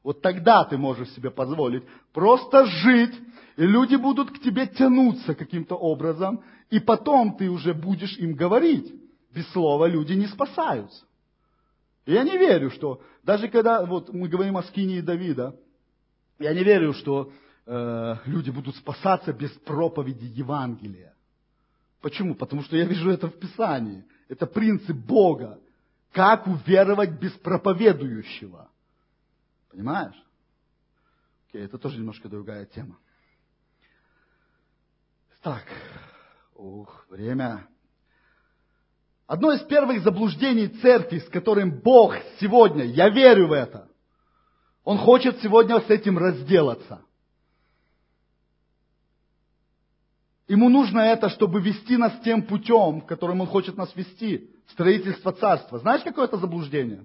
Вот тогда ты можешь себе позволить просто жить, и люди будут к тебе тянуться каким-то образом, и потом ты уже будешь им говорить. Без слова люди не спасаются. И я не верю, что даже когда вот мы говорим о Скине и Давида, я не верю, что э, люди будут спасаться без проповеди Евангелия. Почему? Потому что я вижу это в Писании. Это принцип Бога. Как уверовать без проповедующего? Понимаешь? Окей, это тоже немножко другая тема. Так, ух, время. Одно из первых заблуждений церкви, с которым Бог сегодня, я верю в это, Он хочет сегодня с этим разделаться. Ему нужно это, чтобы вести нас тем путем, которым Он хочет нас вести, строительство царства. Знаешь, какое это заблуждение?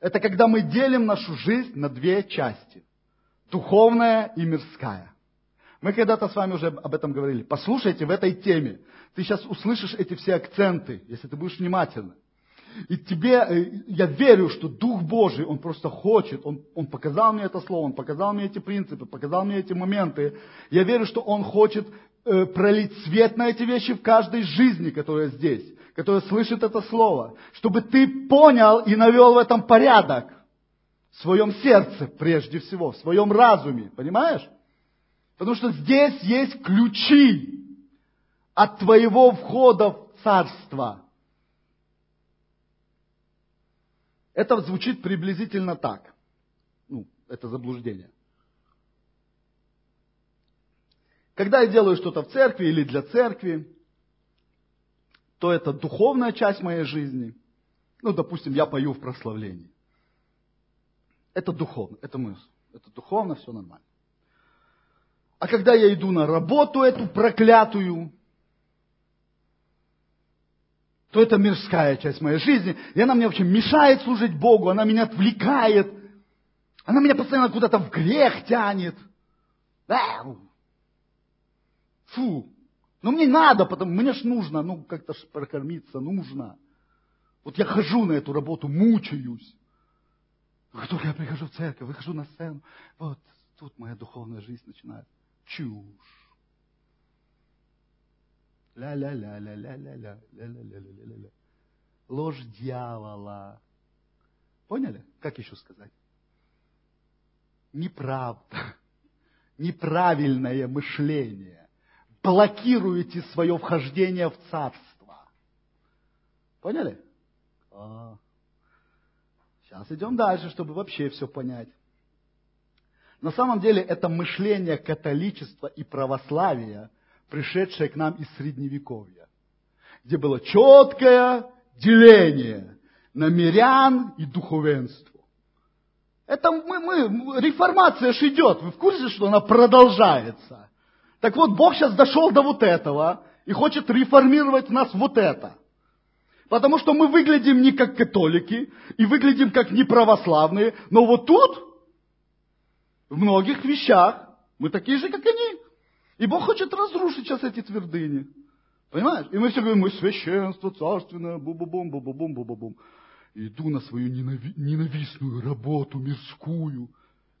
Это когда мы делим нашу жизнь на две части. Духовная и мирская. Мы когда-то с вами уже об этом говорили. Послушайте в этой теме. Ты сейчас услышишь эти все акценты, если ты будешь внимательным. И тебе, э, я верю, что Дух Божий, Он просто хочет, Он, он показал мне это слово, Он показал мне эти принципы, показал мне эти моменты. Я верю, что Он хочет э, пролить свет на эти вещи в каждой жизни, которая здесь, которая слышит это слово, чтобы ты понял и навел в этом порядок в своем сердце прежде всего, в своем разуме, понимаешь? Потому что здесь есть ключи от твоего входа в царство. Это звучит приблизительно так. Ну, это заблуждение. Когда я делаю что-то в церкви или для церкви, то это духовная часть моей жизни. Ну, допустим, я пою в прославлении. Это духовно, это мы, это духовно, все нормально. А когда я иду на работу эту проклятую, то это мирская часть моей жизни, и она мне вообще мешает служить Богу, она меня отвлекает, она меня постоянно куда-то в грех тянет. Фу. Но мне надо, потому мне ж нужно, ну как-то ж прокормиться нужно. Вот я хожу на эту работу, мучаюсь. Как только я прихожу в церковь, выхожу на сцену, вот тут моя духовная жизнь начинается. Чушь. Ля-ля-ля-ля-ля-ля-ля, ля-ля-ля-ля-ля-ля. ложь дьявола. Поняли? Как еще сказать? Неправда, неправильное мышление. Блокируете свое вхождение в царство. Поняли? А. Сейчас идем дальше, чтобы вообще все понять. На самом деле это мышление католичества и православия, пришедшее к нам из Средневековья, где было четкое деление на мирян и духовенство. Это мы, мы, реформация же идет. Вы в курсе, что она продолжается? Так вот, Бог сейчас дошел до вот этого и хочет реформировать нас вот это. Потому что мы выглядим не как католики и выглядим как неправославные, но вот тут в многих вещах мы такие же, как они. И Бог хочет разрушить сейчас эти твердыни. Понимаешь? И мы все говорим, мы священство, царственное, бу-бу-бум, бу-бу-бум, бу-бу-бум. Иду на свою ненави- ненавистную работу мирскую,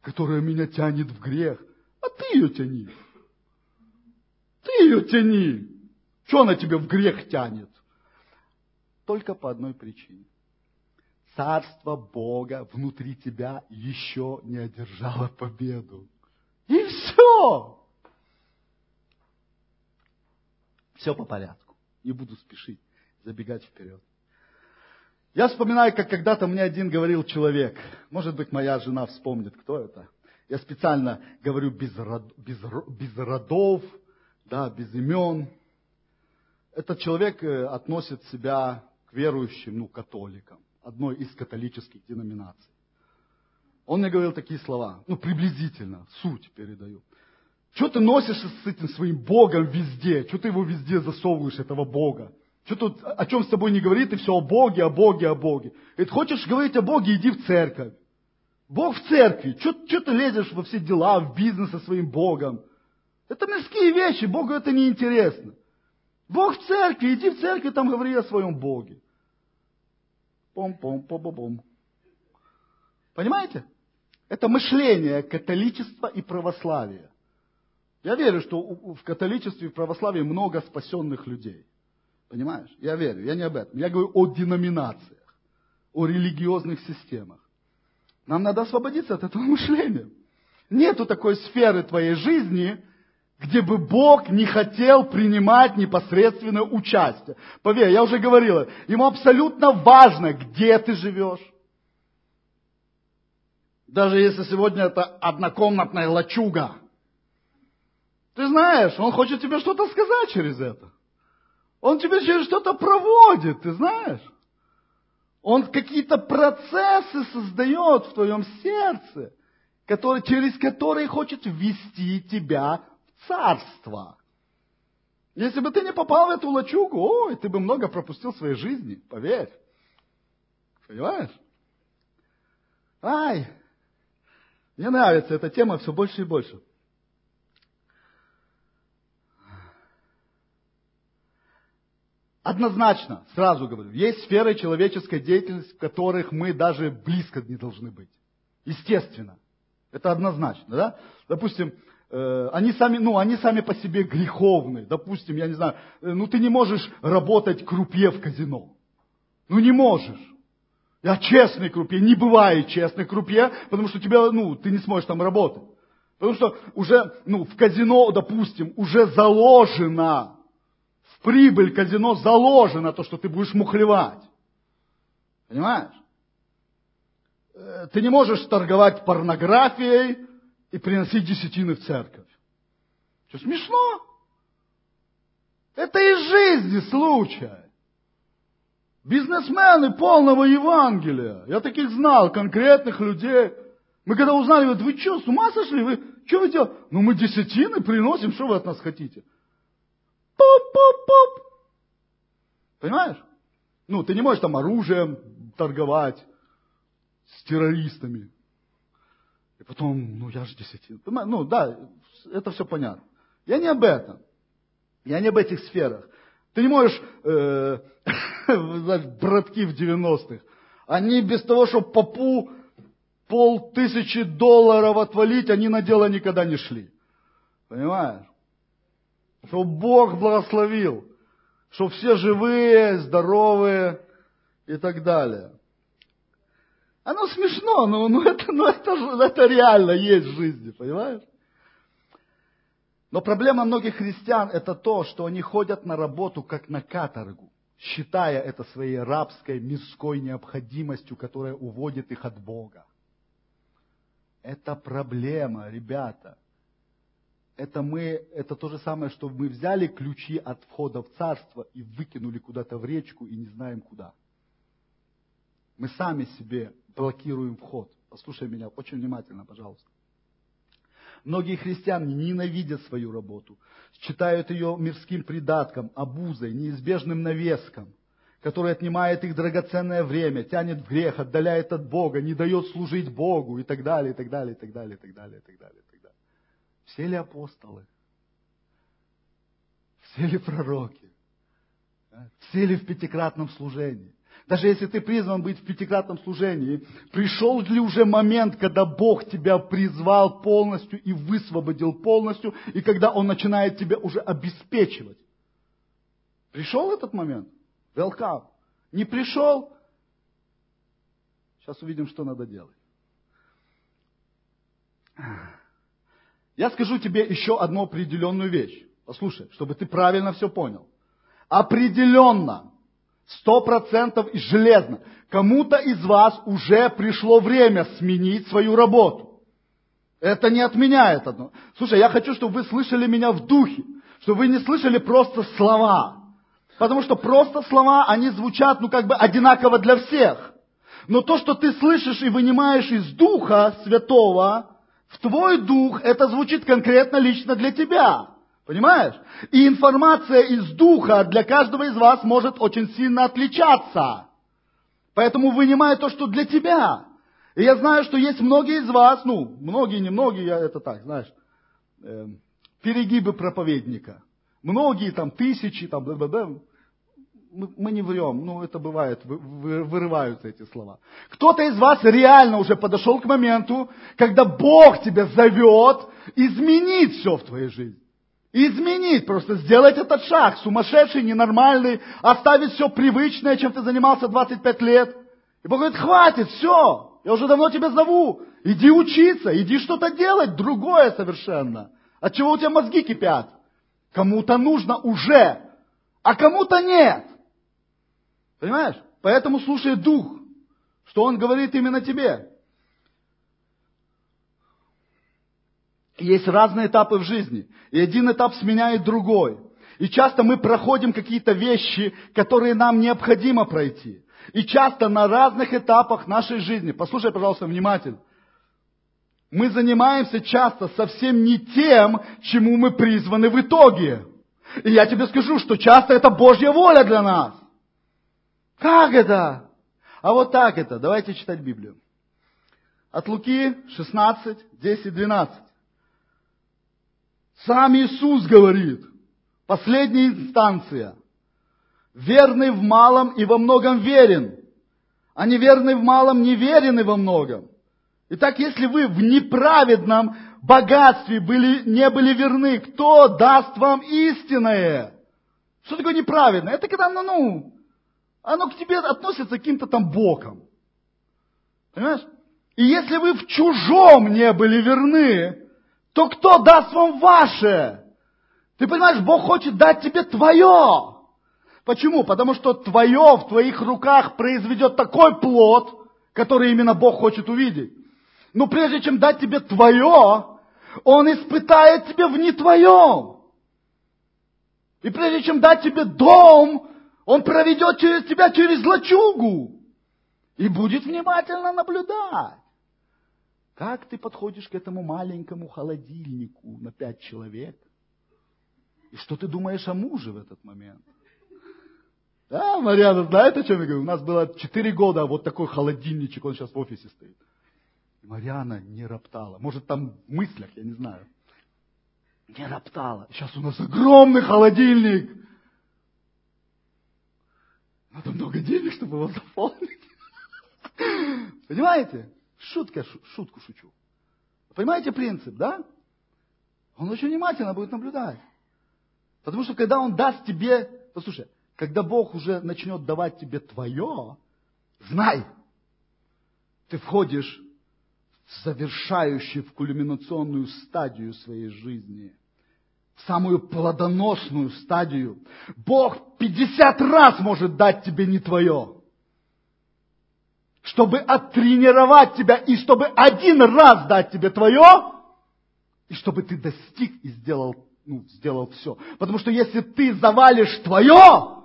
которая меня тянет в грех. А ты ее тяни. Ты ее тяни. Что она тебя в грех тянет? Только по одной причине царство Бога внутри тебя еще не одержало победу. И все. Все по порядку. Не буду спешить, забегать вперед. Я вспоминаю, как когда-то мне один говорил человек, может быть, моя жена вспомнит, кто это. Я специально говорю без, род, без, без родов, да, без имен. Этот человек э, относит себя к верующим, ну, католикам одной из католических деноминаций. Он мне говорил такие слова, ну, приблизительно, суть передаю. Что ты носишься с этим своим Богом везде? Что ты его везде засовываешь, этого Бога? Что тут, о чем с тобой не говорит, и все о Боге, о Боге, о Боге. Говорит, хочешь говорить о Боге, иди в церковь. Бог в церкви. Что, ты лезешь во все дела, в бизнес со своим Богом? Это мирские вещи, Богу это не интересно. Бог в церкви, иди в церковь, там говори о своем Боге. Пом-пом-пом-пом. Понимаете? Это мышление католичества и православия. Я верю, что в католичестве и в православии много спасенных людей. Понимаешь? Я верю, я не об этом. Я говорю о деноминациях, о религиозных системах. Нам надо освободиться от этого мышления. Нету такой сферы твоей жизни, где бы Бог не хотел принимать непосредственное участие. Поверь, я уже говорила, ему абсолютно важно, где ты живешь. Даже если сегодня это однокомнатная лачуга. Ты знаешь, он хочет тебе что-то сказать через это. Он тебе через что-то проводит, ты знаешь. Он какие-то процессы создает в твоем сердце, который, через которые хочет ввести тебя царство. Если бы ты не попал в эту лачугу, ой, ты бы много пропустил своей жизни, поверь. Понимаешь? Ай, мне нравится эта тема все больше и больше. Однозначно, сразу говорю, есть сферы человеческой деятельности, в которых мы даже близко не должны быть. Естественно. Это однозначно, да? Допустим, они сами, ну, они сами по себе греховны. Допустим, я не знаю, э, ну ты не можешь работать крупье в казино. Ну не можешь. Я честный крупье, не бывает честный крупье, потому что тебя, ну, ты не сможешь там работать. Потому что уже, ну, в казино, допустим, уже заложено, в прибыль казино заложено то, что ты будешь мухлевать. Понимаешь? Э, ты не можешь торговать порнографией, и приносить десятины в церковь. Что, смешно? Это из жизни случай. Бизнесмены полного Евангелия. Я таких знал, конкретных людей. Мы когда узнали, говорят, вы что, с ума сошли? Вы что вы делаете? Ну мы десятины приносим, что вы от нас хотите? Поп-поп-поп. Понимаешь? Ну, ты не можешь там оружием торговать с террористами. И потом, ну я же десятин. Ну да, это все понятно. Я не об этом. Я не об этих сферах. Ты не можешь, э, братки в 90-х, они без того, чтобы попу полтысячи долларов отвалить, они на дело никогда не шли. Понимаешь? Что Бог благословил, что все живые, здоровые, и так далее. Оно смешно, но, но, это, но это, это реально есть в жизни, понимаешь? Но проблема многих христиан это то, что они ходят на работу как на каторгу, считая это своей рабской, мирской необходимостью, которая уводит их от Бога. Это проблема, ребята. Это мы, это то же самое, что мы взяли ключи от входа в царство и выкинули куда-то в речку и не знаем куда. Мы сами себе блокируем вход. Послушай меня очень внимательно, пожалуйста. Многие христиане ненавидят свою работу, считают ее мирским придатком, обузой, неизбежным навеском, который отнимает их драгоценное время, тянет в грех, отдаляет от Бога, не дает служить Богу и так далее, и так далее, и так далее, и так далее, и так далее, и так далее. Все ли апостолы? Все ли пророки? Все ли в пятикратном служении? Даже если ты призван быть в пятикратном служении, пришел ли уже момент, когда Бог тебя призвал полностью и высвободил полностью, и когда Он начинает тебя уже обеспечивать? Пришел этот момент? Welcome. Не пришел? Сейчас увидим, что надо делать. Я скажу тебе еще одну определенную вещь. Послушай, чтобы ты правильно все понял. Определенно, Сто процентов железно. Кому-то из вас уже пришло время сменить свою работу. Это не отменяет одно. Слушай, я хочу, чтобы вы слышали меня в духе, чтобы вы не слышали просто слова. Потому что просто слова, они звучат, ну, как бы одинаково для всех. Но то, что ты слышишь и вынимаешь из Духа Святого, в твой дух, это звучит конкретно лично для тебя. Понимаешь? И информация из духа для каждого из вас может очень сильно отличаться. Поэтому вынимай то, что для тебя. И я знаю, что есть многие из вас, ну, многие, не многие, я это так, знаешь, э, перегибы проповедника. Многие там тысячи, там, бла -бла -бла. Мы, не врем, ну это бывает, вы, вы, вырываются эти слова. Кто-то из вас реально уже подошел к моменту, когда Бог тебя зовет изменить все в твоей жизни. Изменить, просто сделать этот шаг, сумасшедший, ненормальный, оставить все привычное, чем ты занимался 25 лет. И Бог говорит, хватит, все, я уже давно тебя зову, иди учиться, иди что-то делать, другое совершенно. От чего у тебя мозги кипят? Кому-то нужно уже, а кому-то нет. Понимаешь? Поэтому слушай дух, что он говорит именно тебе. Есть разные этапы в жизни. И один этап сменяет другой. И часто мы проходим какие-то вещи, которые нам необходимо пройти. И часто на разных этапах нашей жизни, послушай, пожалуйста, внимательно, мы занимаемся часто совсем не тем, чему мы призваны в итоге. И я тебе скажу, что часто это Божья воля для нас. Как это? А вот так это. Давайте читать Библию. От Луки 16, 10, 12. Сам Иисус говорит, последняя инстанция. Верный в малом и во многом верен, а неверный в малом неверен и во многом. Итак, если вы в неправедном богатстве были, не были верны, кто даст вам истинное? Что такое неправедное? Это когда, ну, ну, оно к тебе относится каким-то там боком. Понимаешь? И если вы в чужом не были верны, то кто даст вам ваше? Ты понимаешь, Бог хочет дать тебе твое. Почему? Потому что твое в твоих руках произведет такой плод, который именно Бог хочет увидеть. Но прежде чем дать тебе твое, Он испытает тебя в не твоем. И прежде чем дать тебе дом, Он проведет через тебя через лачугу. И будет внимательно наблюдать. Как ты подходишь к этому маленькому холодильнику на пять человек? И что ты думаешь о муже в этот момент? Да, Марьяна знает, о чем я говорю? У нас было четыре года вот такой холодильничек, он сейчас в офисе стоит. И Марьяна не роптала. Может, там в мыслях, я не знаю. Не роптала. Сейчас у нас огромный холодильник. Надо много денег, чтобы его заполнить. Понимаете? Шутка, шутку шучу. Понимаете принцип, да? Он очень внимательно будет наблюдать. Потому что когда Он даст тебе, послушай, когда Бог уже начнет давать тебе твое, знай, ты входишь в завершающую, в кульминационную стадию своей жизни, в самую плодоносную стадию. Бог 50 раз может дать тебе не твое, чтобы оттренировать тебя и чтобы один раз дать тебе твое, и чтобы ты достиг и сделал, ну, сделал все. Потому что если ты завалишь твое,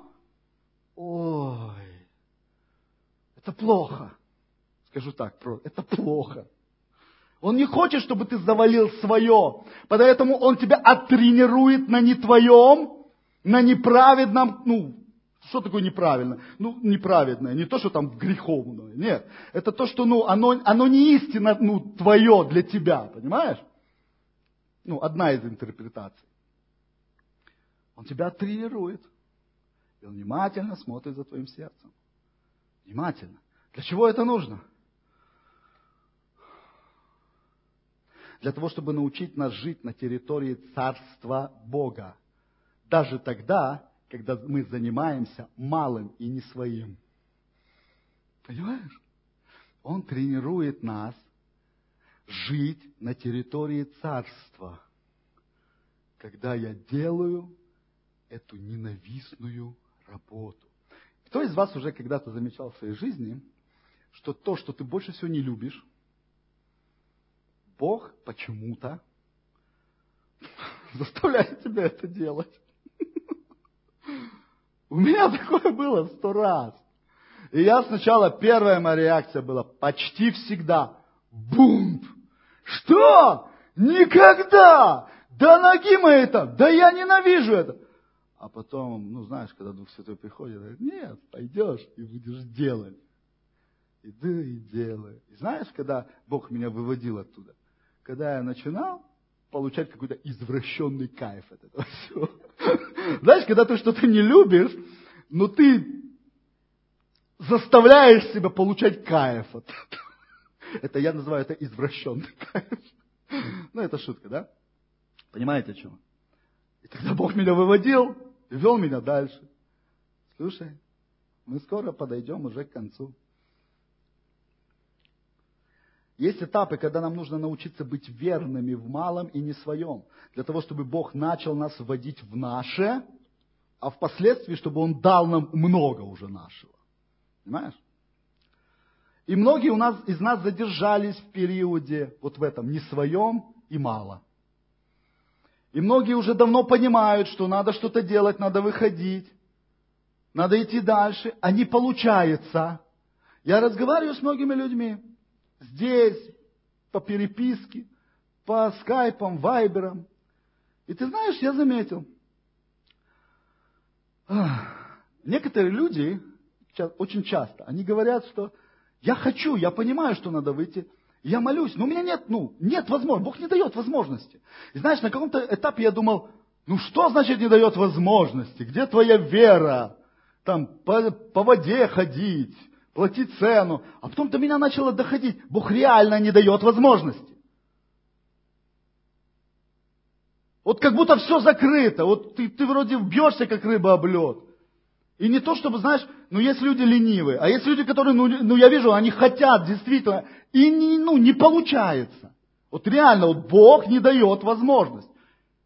ой, это плохо. Скажу так, это плохо. Он не хочет, чтобы ты завалил свое. Поэтому он тебя оттренирует на не твоем, на неправедном, ну, что такое неправильно? Ну, неправедное, не то, что там греховное, нет. Это то, что, ну, оно, оно не истина, ну, твое для тебя, понимаешь? Ну, одна из интерпретаций. Он тебя тренирует. И он внимательно смотрит за твоим сердцем. Внимательно. Для чего это нужно? Для того, чтобы научить нас жить на территории Царства Бога. Даже тогда, когда мы занимаемся малым и не своим. Понимаешь? Он тренирует нас жить на территории царства, когда я делаю эту ненавистную работу. Кто из вас уже когда-то замечал в своей жизни, что то, что ты больше всего не любишь, Бог почему-то заставляет тебя это делать? У меня такое было сто раз. И я сначала, первая моя реакция была почти всегда бунт. Что? Никогда! Да ноги мои там! Да я ненавижу это! А потом, ну знаешь, когда Дух Святой приходит, говорит, нет, пойдешь и будешь делать. Иди и делай. И знаешь, когда Бог меня выводил оттуда? Когда я начинал получать какой-то извращенный кайф от этого всего. Знаешь, когда ты что-то не любишь, но ты заставляешь себя получать кайф от этого. Это я называю это извращенный кайф. Ну, это шутка, да? Понимаете, о чем? И тогда Бог меня выводил вел меня дальше. Слушай, мы скоро подойдем уже к концу. Есть этапы, когда нам нужно научиться быть верными в малом и не своем, для того, чтобы Бог начал нас вводить в наше, а впоследствии, чтобы Он дал нам много уже нашего. Понимаешь? И многие у нас, из нас задержались в периоде вот в этом, не своем и мало. И многие уже давно понимают, что надо что-то делать, надо выходить, надо идти дальше, а не получается. Я разговариваю с многими людьми, здесь, по переписке, по скайпам, вайберам. И ты знаешь, я заметил, некоторые люди, очень часто, они говорят, что я хочу, я понимаю, что надо выйти, я молюсь, но у меня нет, ну, нет возможности, Бог не дает возможности. И знаешь, на каком-то этапе я думал, ну что значит не дает возможности? Где твоя вера? Там по, по воде ходить, платить цену. А потом до меня начало доходить. Бог реально не дает возможности. Вот как будто все закрыто. Вот ты, ты вроде бьешься, как рыба об лед. И не то, чтобы, знаешь, ну есть люди ленивые, а есть люди, которые, ну, ну я вижу, они хотят действительно, и не, ну, не получается. Вот реально, вот Бог не дает возможность.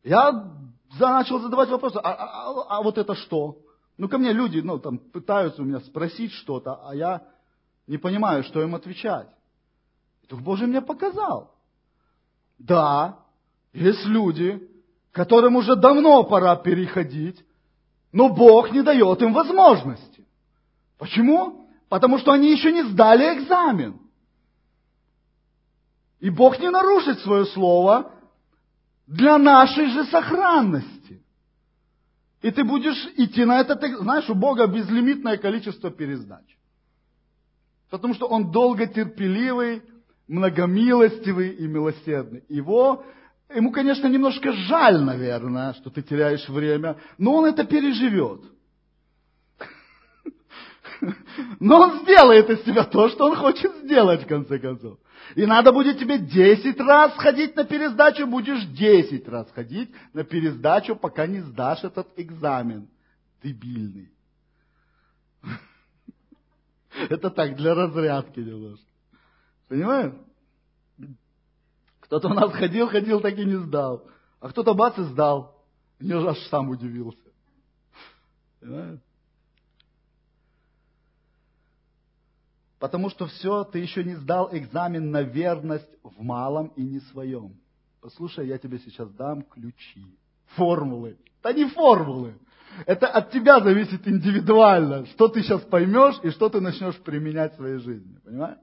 Я начал задавать вопросы, а, а, а, а вот это что? Ну, ко мне люди, ну, там, пытаются у меня спросить что-то, а я не понимаю, что им отвечать. И Дух Божий мне показал. Да, есть люди, которым уже давно пора переходить, но Бог не дает им возможности. Почему? Потому что они еще не сдали экзамен. И Бог не нарушит свое слово для нашей же сохранности. И ты будешь идти на этот, знаешь, у Бога безлимитное количество пересдач. Потому что Он долготерпеливый, многомилостивый и милосердный. Его, ему, конечно, немножко жаль, наверное, что ты теряешь время, но он это переживет. Но он сделает из тебя то, что он хочет сделать, в конце концов. И надо будет тебе 10 раз ходить на пересдачу, будешь 10 раз ходить на пересдачу, пока не сдашь этот экзамен. Дебильный. Это так, для разрядки немножко. Понимаешь? Кто-то у нас ходил, ходил, так и не сдал. А кто-то бац и сдал. Я аж сам удивился. Понимаешь? Потому что все, ты еще не сдал экзамен на верность в малом и не своем. Послушай, я тебе сейчас дам ключи, формулы. Да не формулы. Это от тебя зависит индивидуально, что ты сейчас поймешь и что ты начнешь применять в своей жизни. Понимаешь?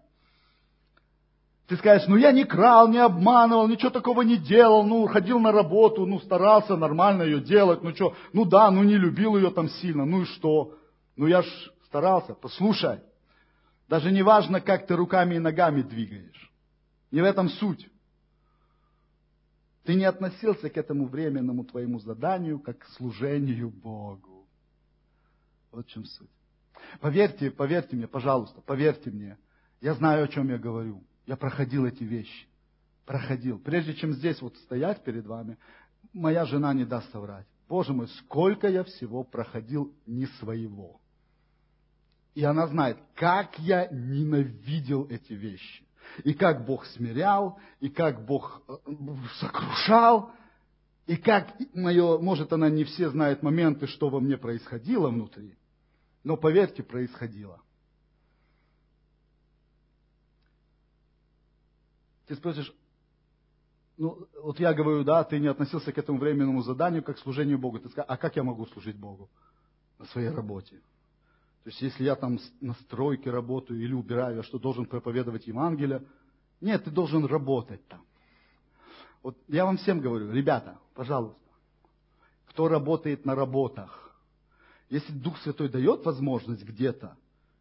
Ты скажешь, ну я не крал, не обманывал, ничего такого не делал, ну ходил на работу, ну старался нормально ее делать, ну что, ну да, ну не любил ее там сильно, ну и что? Ну я ж старался. Послушай, даже не важно, как ты руками и ногами двигаешь. Не в этом суть. Ты не относился к этому временному твоему заданию как к служению Богу. Вот в чем суть. Поверьте, поверьте мне, пожалуйста, поверьте мне. Я знаю, о чем я говорю. Я проходил эти вещи. Проходил. Прежде чем здесь вот стоять перед вами, моя жена не даст соврать. Боже мой, сколько я всего проходил не своего. И она знает, как я ненавидел эти вещи. И как Бог смирял, и как Бог э, сокрушал, и как мое, может, она не все знает моменты, что во мне происходило внутри, но поверьте, происходило. Ты спросишь, ну, вот я говорю, да, ты не относился к этому временному заданию, как к служению Богу. Ты скажешь, а как я могу служить Богу на своей работе? То есть, если я там на стройке работаю или убираю, я что, должен проповедовать Евангелие? Нет, ты должен работать там. Вот я вам всем говорю, ребята, пожалуйста, кто работает на работах, если Дух Святой дает возможность где-то,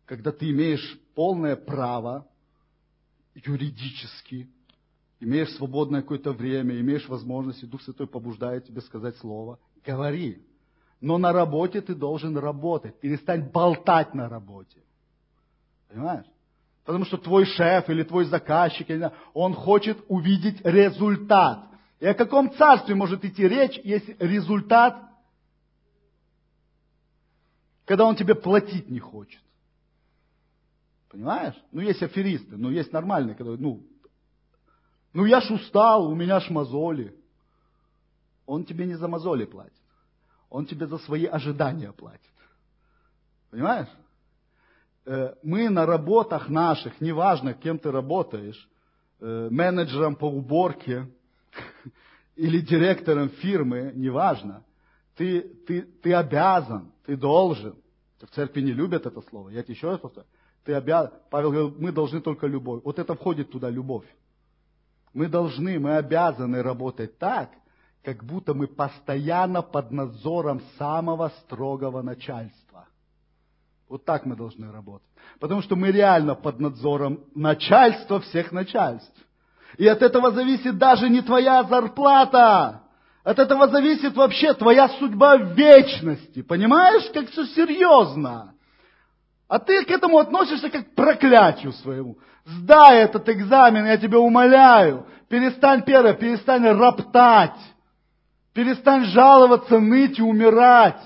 когда ты имеешь полное право юридически, имеешь свободное какое-то время, имеешь возможность, и Дух Святой побуждает тебя сказать слово, говори. Но на работе ты должен работать. Перестань болтать на работе. Понимаешь? Потому что твой шеф или твой заказчик, он хочет увидеть результат. И о каком царстве может идти речь, если результат, когда он тебе платить не хочет? Понимаешь? Ну, есть аферисты, но есть нормальные, которые, ну, ну я ж устал, у меня ж мозоли. Он тебе не за мозоли платит. Он тебе за свои ожидания платит. Понимаешь? Э, мы на работах наших, неважно, кем ты работаешь, э, менеджером по уборке или директором фирмы, неважно, ты, ты, ты обязан, ты должен. В церкви не любят это слово. Я тебе еще раз повторю. Ты обязан. Павел говорил, мы должны только любовь. Вот это входит туда любовь. Мы должны, мы обязаны работать так, как будто мы постоянно под надзором самого строгого начальства. Вот так мы должны работать. Потому что мы реально под надзором начальства всех начальств. И от этого зависит даже не твоя зарплата. От этого зависит вообще твоя судьба в вечности. Понимаешь, как все серьезно. А ты к этому относишься как к проклятию своему. Сдай этот экзамен, я тебя умоляю. Перестань первое, перестань роптать. Перестань жаловаться, ныть и умирать.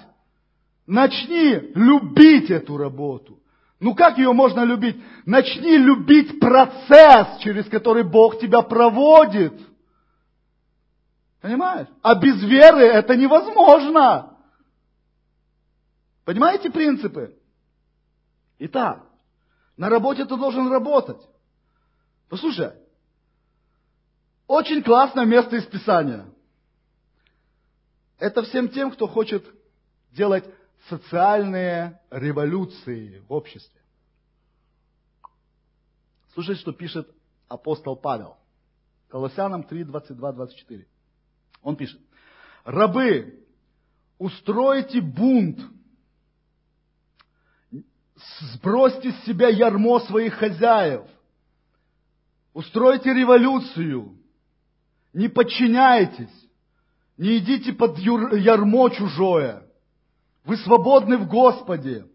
Начни любить эту работу. Ну как ее можно любить? Начни любить процесс, через который Бог тебя проводит. Понимаешь? А без веры это невозможно. Понимаете принципы? Итак, на работе ты должен работать. Послушай, очень классное место из Писания. Это всем тем, кто хочет делать социальные революции в обществе. Слушайте, что пишет апостол Павел. Колоссянам 3, 22, 24. Он пишет. Рабы, устройте бунт, сбросьте с себя ярмо своих хозяев, устройте революцию, не подчиняйтесь, не идите под ярмо чужое. Вы свободны в Господе.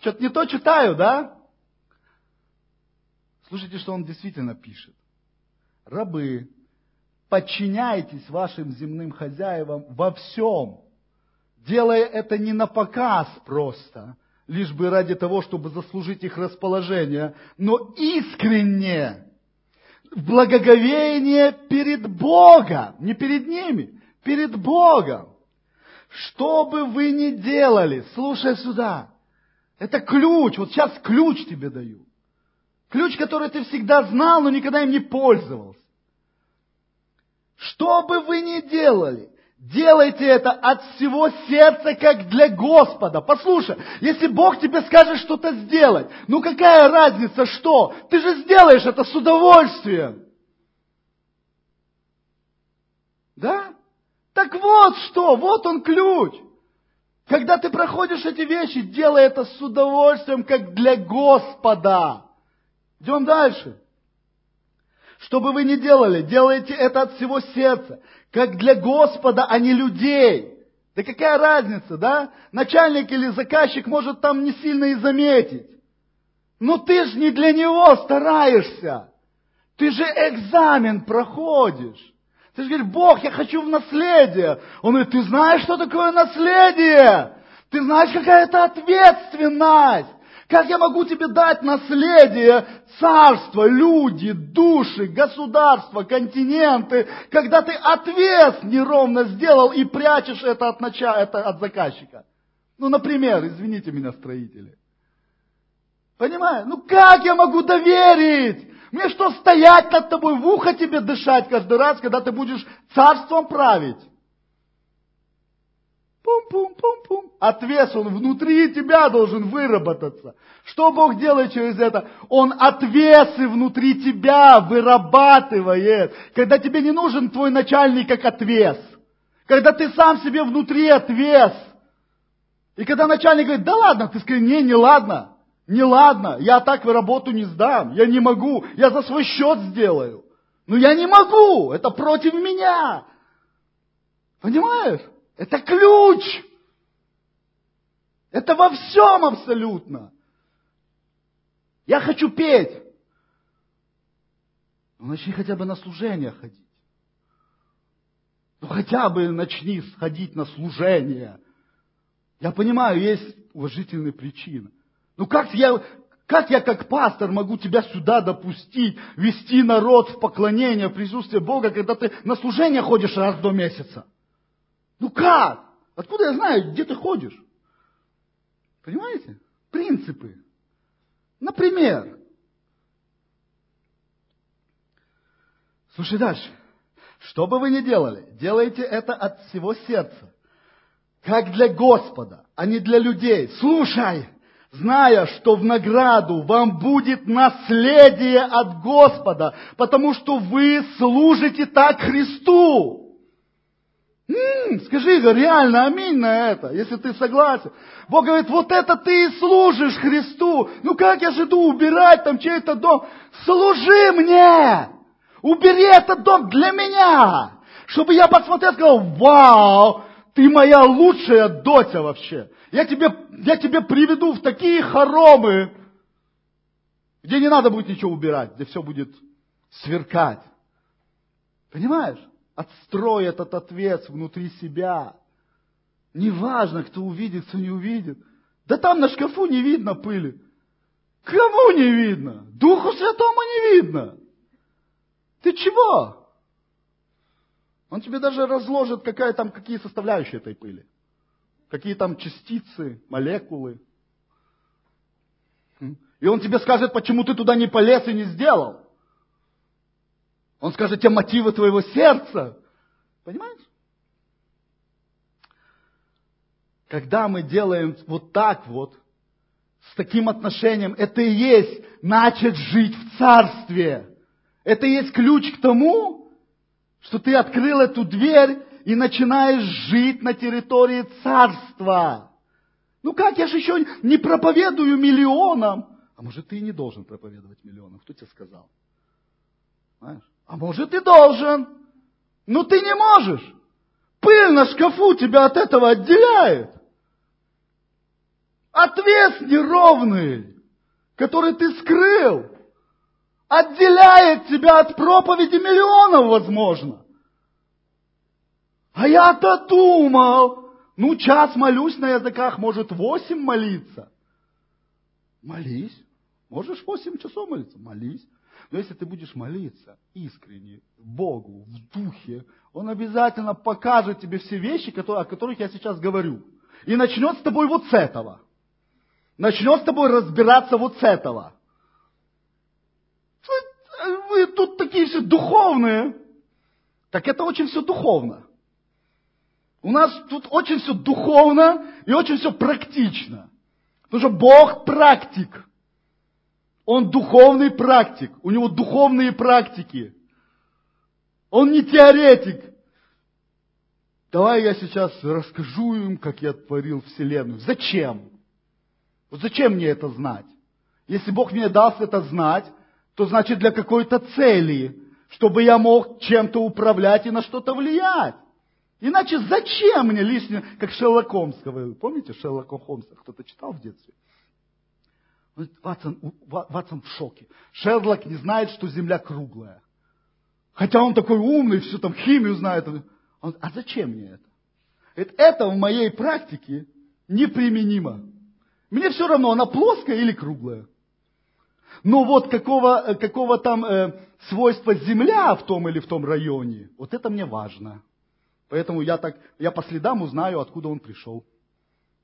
Что-то не то читаю, да? Слушайте, что он действительно пишет. Рабы, подчиняйтесь вашим земным хозяевам во всем. делая это не на показ просто, лишь бы ради того, чтобы заслужить их расположение, но искренне, благоговение перед Богом, не перед ними, перед Богом. Что бы вы ни делали, слушай сюда, это ключ, вот сейчас ключ тебе даю. Ключ, который ты всегда знал, но никогда им не пользовался. Что бы вы ни делали, делайте это от всего сердца, как для Господа. Послушай, если Бог тебе скажет что-то сделать, ну какая разница, что? Ты же сделаешь это с удовольствием. Да? Так вот что, вот он ключ. Когда ты проходишь эти вещи, делай это с удовольствием, как для Господа. Идем дальше. Что бы вы ни делали, делайте это от всего сердца, как для Господа, а не людей. Да какая разница, да? Начальник или заказчик может там не сильно и заметить. Но ты же не для него стараешься. Ты же экзамен проходишь. Ты же говоришь, Бог, я хочу в наследие. Он говорит, ты знаешь, что такое наследие? Ты знаешь, какая это ответственность? Как я могу тебе дать наследие, царство, люди, души, государства, континенты, когда ты отвес неровно сделал и прячешь это от, начала, это от заказчика? Ну, например, извините меня, строители. Понимаешь? Ну как я могу доверить? Мне что, стоять над тобой, в ухо тебе дышать каждый раз, когда ты будешь царством править? Пум-пум-пум-пум. Отвес, он внутри тебя должен выработаться. Что Бог делает через это? Он отвесы внутри тебя вырабатывает. Когда тебе не нужен твой начальник как отвес. Когда ты сам себе внутри отвес. И когда начальник говорит, да ладно, ты скажи, не, не ладно. Не ладно, я так работу не сдам, я не могу, я за свой счет сделаю. Но я не могу, это против меня. Понимаешь? Это ключ. Это во всем абсолютно. Я хочу петь. Ну, начни хотя бы на служение ходить. Ну, хотя бы начни сходить на служение. Я понимаю, есть уважительные причины. Ну, как я, как я как пастор могу тебя сюда допустить, вести народ в поклонение, в присутствие Бога, когда ты на служение ходишь раз до месяца? Ну как? Откуда я знаю, где ты ходишь? Понимаете? Принципы. Например, слушай дальше. Что бы вы ни делали, делайте это от всего сердца. Как для Господа, а не для людей. Слушай, зная, что в награду вам будет наследие от Господа, потому что вы служите так Христу. М-м, скажи, реально, аминь на это, если ты согласен. Бог говорит, вот это ты и служишь Христу. Ну как я же иду убирать там чей-то дом? Служи мне! Убери этот дом для меня! Чтобы я посмотрел и сказал, вау, ты моя лучшая доча вообще. Я тебе, я тебе приведу в такие хоромы, где не надо будет ничего убирать, где все будет сверкать. Понимаешь? Отстрой этот ответ внутри себя. Неважно, кто увидит, кто не увидит. Да там на шкафу не видно пыли. Кому не видно? Духу Святому не видно. Ты чего? Он тебе даже разложит, какая там, какие составляющие этой пыли. Какие там частицы, молекулы. И он тебе скажет, почему ты туда не полез и не сделал. Он скажет тебе мотивы твоего сердца. Понимаешь? Когда мы делаем вот так вот, с таким отношением, это и есть начать жить в царстве. Это и есть ключ к тому, что ты открыл эту дверь и начинаешь жить на территории царства. Ну как, я же еще не проповедую миллионам. А может, ты и не должен проповедовать миллионам. Кто тебе сказал? Знаешь? А может и должен. Но ты не можешь. Пыль на шкафу тебя от этого отделяет. Отвес неровный, который ты скрыл, отделяет тебя от проповеди миллионов, возможно. А я-то думал, Ну, час молюсь на языках, может, восемь молиться. Молись. Можешь восемь часов молиться? Молись. Но если ты будешь молиться искренне, Богу, в духе, Он обязательно покажет тебе все вещи, о которых я сейчас говорю. И начнет с тобой вот с этого. Начнет с тобой разбираться вот с этого. Вы тут такие все духовные. Так это очень все духовно. У нас тут очень все духовно и очень все практично. Потому что Бог практик. Он духовный практик. У него духовные практики. Он не теоретик. Давай я сейчас расскажу им, как я творил Вселенную. Зачем? Вот зачем мне это знать? Если Бог мне даст это знать, то значит для какой-то цели, чтобы я мог чем-то управлять и на что-то влиять. Иначе зачем мне лишнее, как Шерлок Холмс говорил. Помните Шерлока Холмса? Кто-то читал в детстве? Ватсон, Ватсон в шоке. Шерлок не знает, что Земля круглая. Хотя он такой умный, все там химию знает. Он, а зачем мне это? Это, в моей практике неприменимо. Мне все равно, она плоская или круглая. Но вот какого, какого там э, свойства Земля в том или в том районе, вот это мне важно. Поэтому я так, я по следам узнаю, откуда он пришел.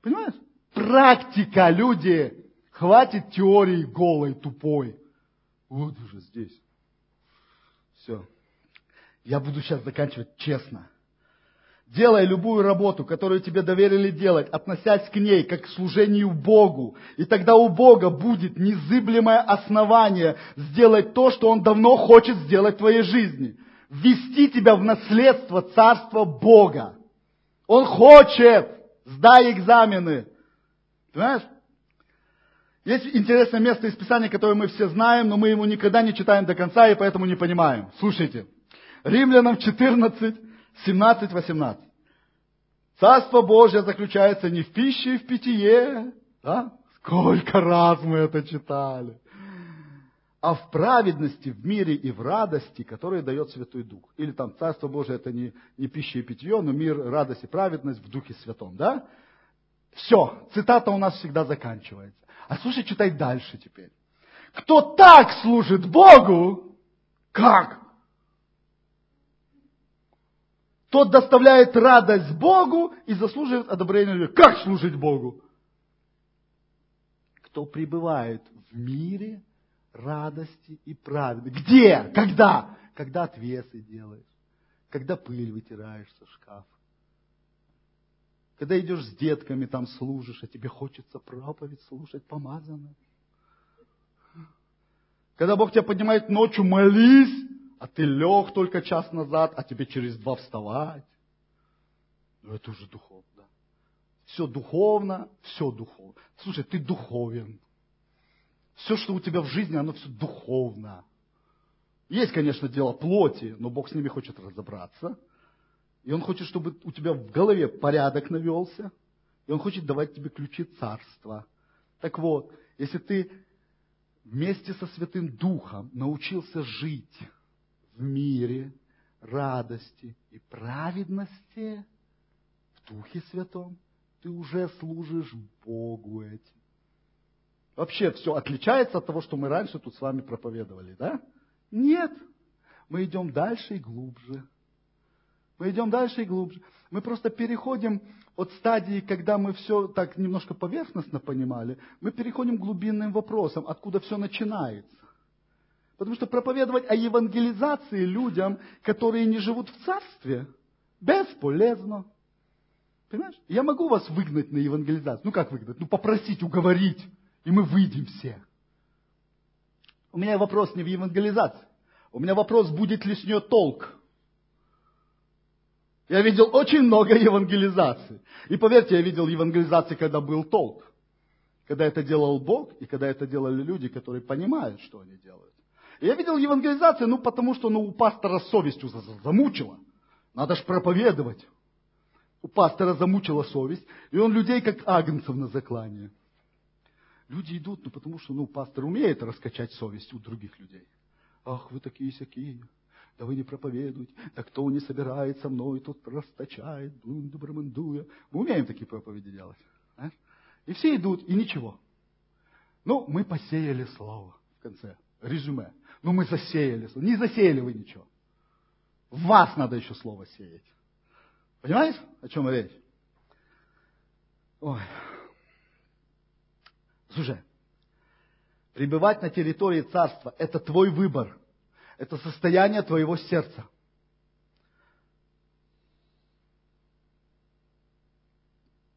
Понимаешь? Практика, люди. Хватит теории голой, тупой. Вот уже здесь. Все. Я буду сейчас заканчивать честно. Делай любую работу, которую тебе доверили делать, относясь к ней как к служению Богу. И тогда у Бога будет незыблемое основание сделать то, что Он давно хочет сделать в твоей жизни. Ввести тебя в наследство Царства Бога. Он хочет. Сдай экзамены. Понимаешь? Есть интересное место из Писания, которое мы все знаем, но мы его никогда не читаем до конца и поэтому не понимаем. Слушайте. Римлянам 14, 17, 18. Царство Божье заключается не в пище и в питье, да? Сколько раз мы это читали. А в праведности, в мире и в радости, которые дает Святой Дух. Или там Царство Божие это не, не пища и питье, но мир, радость и праведность в Духе Святом, да? Все, цитата у нас всегда заканчивается. А слушай, читай дальше теперь. Кто так служит Богу, как? Тот доставляет радость Богу и заслуживает одобрения людей. Как служить Богу? Кто пребывает в мире радости и правды. Где? Когда? Когда отвесы делаешь. Когда пыль вытираешь со шкафа. Когда идешь с детками, там служишь, а тебе хочется проповедь слушать помазанно. Когда Бог тебя поднимает ночью, молись, а ты лег только час назад, а тебе через два вставать. Ну, это уже духовно. Да? Все духовно, все духовно. Слушай, ты духовен. Все, что у тебя в жизни, оно все духовно. Есть, конечно, дело плоти, но Бог с ними хочет разобраться. И Он хочет, чтобы у тебя в голове порядок навелся. И Он хочет давать тебе ключи царства. Так вот, если ты вместе со Святым Духом научился жить в мире, радости и праведности в Духе Святом, ты уже служишь Богу этим. Вообще все отличается от того, что мы раньше тут с вами проповедовали, да? Нет. Мы идем дальше и глубже. Мы идем дальше и глубже. Мы просто переходим от стадии, когда мы все так немножко поверхностно понимали, мы переходим к глубинным вопросам, откуда все начинается. Потому что проповедовать о евангелизации людям, которые не живут в царстве, бесполезно. Понимаешь? Я могу вас выгнать на евангелизацию. Ну как выгнать? Ну попросить, уговорить, и мы выйдем все. У меня вопрос не в евангелизации. У меня вопрос, будет ли с нее толк. Я видел очень много евангелизаций. И поверьте, я видел евангелизации, когда был толк. Когда это делал Бог, и когда это делали люди, которые понимают, что они делают. Я видел евангелизацию, ну, потому что ну, у пастора совесть замучила. Надо ж проповедовать. У пастора замучила совесть, и он людей как агнцев на заклание. Люди идут, ну, потому что, ну, пастор умеет раскачать совесть у других людей. Ах, вы такие всякие. Да вы не проповедуете, да кто не собирает со мной, тот расточает, добромандуя. Мы умеем такие проповеди делать. Знаешь? И все идут, и ничего. Ну, мы посеяли слово в конце, резюме. Ну, мы засеяли слово. Не засеяли вы ничего. Вас надо еще слово сеять. Понимаете, о чем речь? Ой. Слушай, пребывать на территории царства – это твой выбор. Это состояние твоего сердца.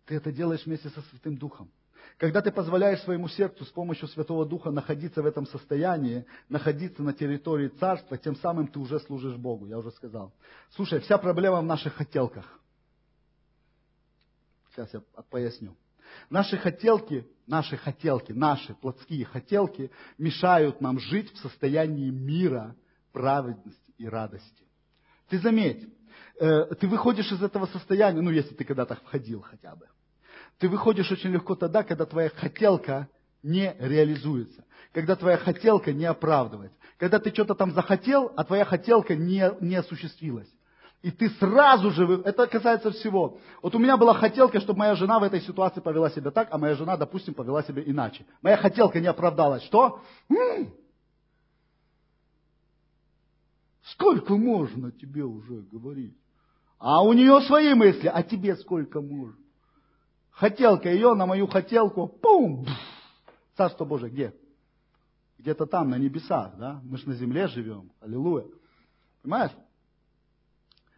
Ты это делаешь вместе со Святым Духом. Когда ты позволяешь своему сердцу с помощью Святого Духа находиться в этом состоянии, находиться на территории Царства, тем самым ты уже служишь Богу, я уже сказал. Слушай, вся проблема в наших хотелках. Сейчас я поясню. Наши хотелки, наши хотелки, наши плотские хотелки мешают нам жить в состоянии мира, праведности и радости. Ты заметь, э, ты выходишь из этого состояния, ну, если ты когда-то входил хотя бы. Ты выходишь очень легко тогда, когда твоя хотелка не реализуется, когда твоя хотелка не оправдывается, когда ты что-то там захотел, а твоя хотелка не, не осуществилась. И ты сразу же, это касается всего. Вот у меня была хотелка, чтобы моя жена в этой ситуации повела себя так, а моя жена, допустим, повела себя иначе. Моя хотелка не оправдалась. Что? М-м! Сколько можно тебе уже говорить? А у нее свои мысли, а тебе сколько можно? Хотелка ее на мою хотелку, пум! Царство Божие где? Где-то там, на небесах, да? Мы же на земле живем. Аллилуйя. Понимаешь?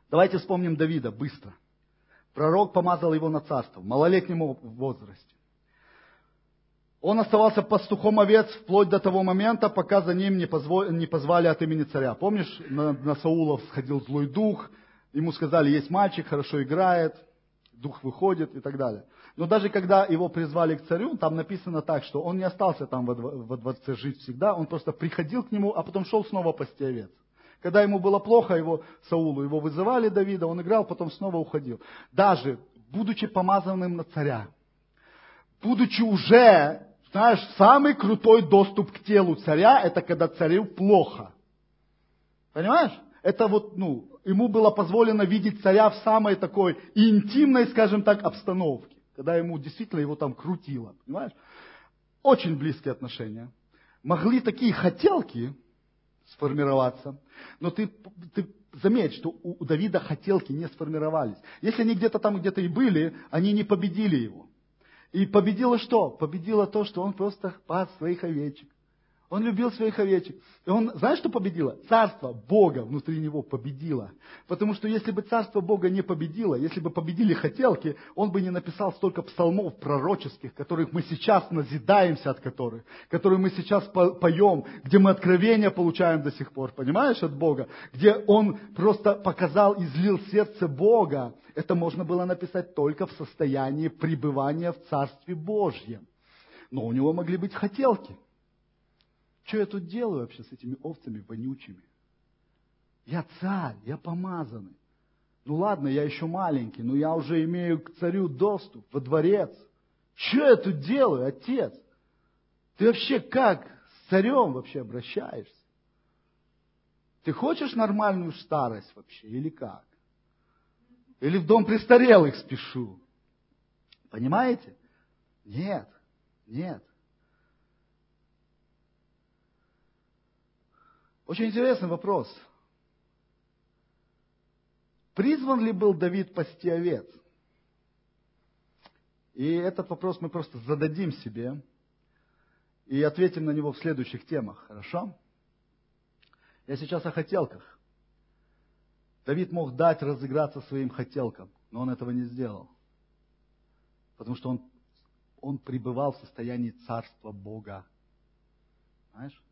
Давайте вспомним Давида быстро. Пророк помазал его на царство в малолетнем возрасте. Он оставался пастухом овец вплоть до того момента, пока за ним не, позвали, не позвали от имени царя. Помнишь, на, на Саулов сходил злой дух, ему сказали, есть мальчик, хорошо играет, дух выходит и так далее. Но даже когда его призвали к царю, там написано так, что он не остался там во, во дворце жить всегда, он просто приходил к нему, а потом шел снова пасти овец. Когда ему было плохо, его Саулу, его вызывали Давида, он играл, потом снова уходил. Даже будучи помазанным на царя, будучи уже, знаешь, самый крутой доступ к телу царя, это когда царю плохо. Понимаешь? Это вот, ну, ему было позволено видеть царя в самой такой интимной, скажем так, обстановке. Когда ему действительно его там крутило. Понимаешь? Очень близкие отношения. Могли такие хотелки, сформироваться. Но ты, ты заметь, что у, у Давида хотелки не сформировались. Если они где-то там где-то и были, они не победили его. И победило что? Победило то, что он просто пас своих овечек. Он любил своих овечек. И он, знаешь, что победило? Царство Бога внутри него победило. Потому что если бы царство Бога не победило, если бы победили хотелки, он бы не написал столько псалмов пророческих, которых мы сейчас назидаемся от которых, которые мы сейчас поем, где мы откровения получаем до сих пор, понимаешь, от Бога, где он просто показал, излил сердце Бога. Это можно было написать только в состоянии пребывания в Царстве Божьем. Но у него могли быть хотелки – что я тут делаю вообще с этими овцами вонючими? Я царь, я помазанный. Ну ладно, я еще маленький, но я уже имею к царю доступ во дворец. Что я тут делаю, отец? Ты вообще как с царем вообще обращаешься? Ты хочешь нормальную старость вообще или как? Или в дом престарелых спешу? Понимаете? Нет, нет. Очень интересный вопрос. Призван ли был Давид пасти овец? И этот вопрос мы просто зададим себе и ответим на него в следующих темах, хорошо? Я сейчас о хотелках. Давид мог дать разыграться своим хотелкам, но он этого не сделал. Потому что он, он пребывал в состоянии царства Бога. Знаешь?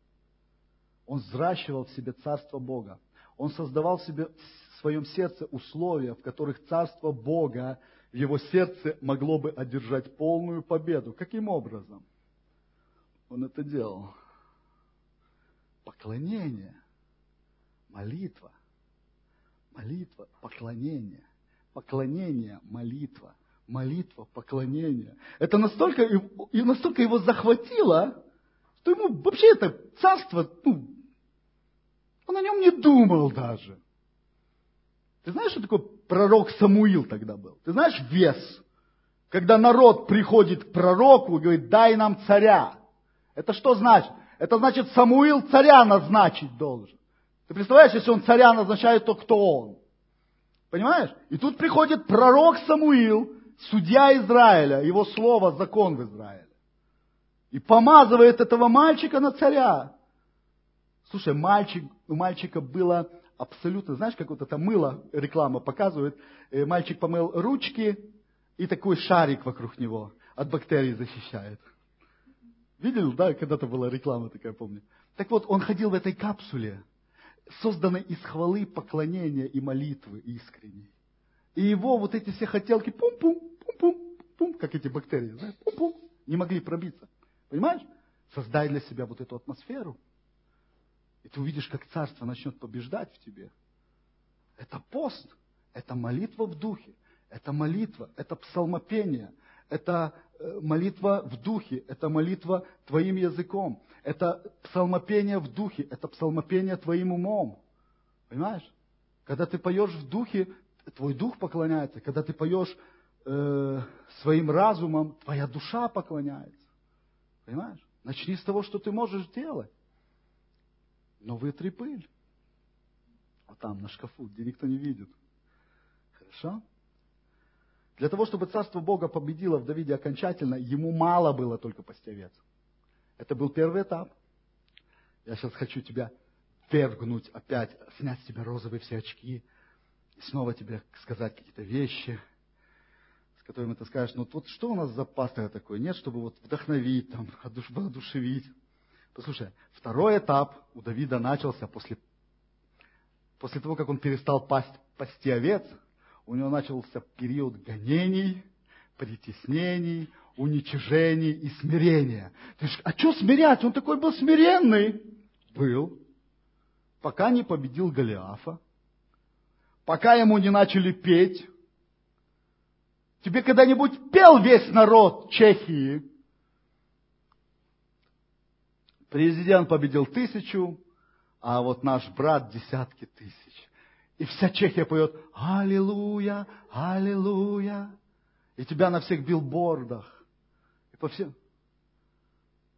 Он взращивал в себе царство Бога. Он создавал в себе в своем сердце условия, в которых царство Бога в его сердце могло бы одержать полную победу. Каким образом? Он это делал. Поклонение, молитва, молитва, поклонение, поклонение, молитва, молитва, поклонение. Это настолько, и настолько его захватило, что ему вообще это царство, ну, Он о нем не думал даже. Ты знаешь, что такое пророк Самуил тогда был? Ты знаешь вес? Когда народ приходит к пророку и говорит, дай нам царя. Это что значит? Это значит, Самуил царя назначить должен. Ты представляешь, если он царя назначает, то кто он? Понимаешь? И тут приходит пророк Самуил, судья Израиля, его слово закон в Израиле. И помазывает этого мальчика на царя. Слушай, мальчик, у мальчика было абсолютно, знаешь, как вот это мыло, реклама показывает, э, мальчик помыл ручки, и такой шарик вокруг него от бактерий защищает. Видел, да, когда-то была реклама такая, помню. Так вот, он ходил в этой капсуле, созданной из хвалы, поклонения и молитвы искренней. И его вот эти все хотелки, пум-пум, пум-пум, пум, как эти бактерии, знаешь, пум-пум, не могли пробиться. Понимаешь? Создай для себя вот эту атмосферу. И ты увидишь, как царство начнет побеждать в тебе. Это пост, это молитва в духе, это молитва, это псалмопение, это э, молитва в духе, это молитва твоим языком, это псалмопение в духе, это псалмопение твоим умом. Понимаешь? Когда ты поешь в духе, твой дух поклоняется. Когда ты поешь э, своим разумом, твоя душа поклоняется. Понимаешь? Начни с того, что ты можешь делать. Но вытри пыль. Вот там, на шкафу, где никто не видит. Хорошо? Для того, чтобы Царство Бога победило в Давиде окончательно, ему мало было только пасти овец. Это был первый этап. Я сейчас хочу тебя вергнуть опять, снять с тебя розовые все очки, и снова тебе сказать какие-то вещи, с которыми ты скажешь, ну вот что у нас за пастырь такой? Нет, чтобы вот вдохновить, там, воодушевить. Послушай, второй этап у Давида начался после, после того, как он перестал пасть, пасти овец – у него начался период гонений, притеснений, уничижений и смирения. Ты говоришь, а что смирять? Он такой был смиренный. Был. Пока не победил Голиафа. Пока ему не начали петь. Тебе когда-нибудь пел весь народ Чехии? Президент победил тысячу, а вот наш брат десятки тысяч. И вся Чехия поет «Аллилуйя, Аллилуйя». И тебя на всех билбордах. И по всем.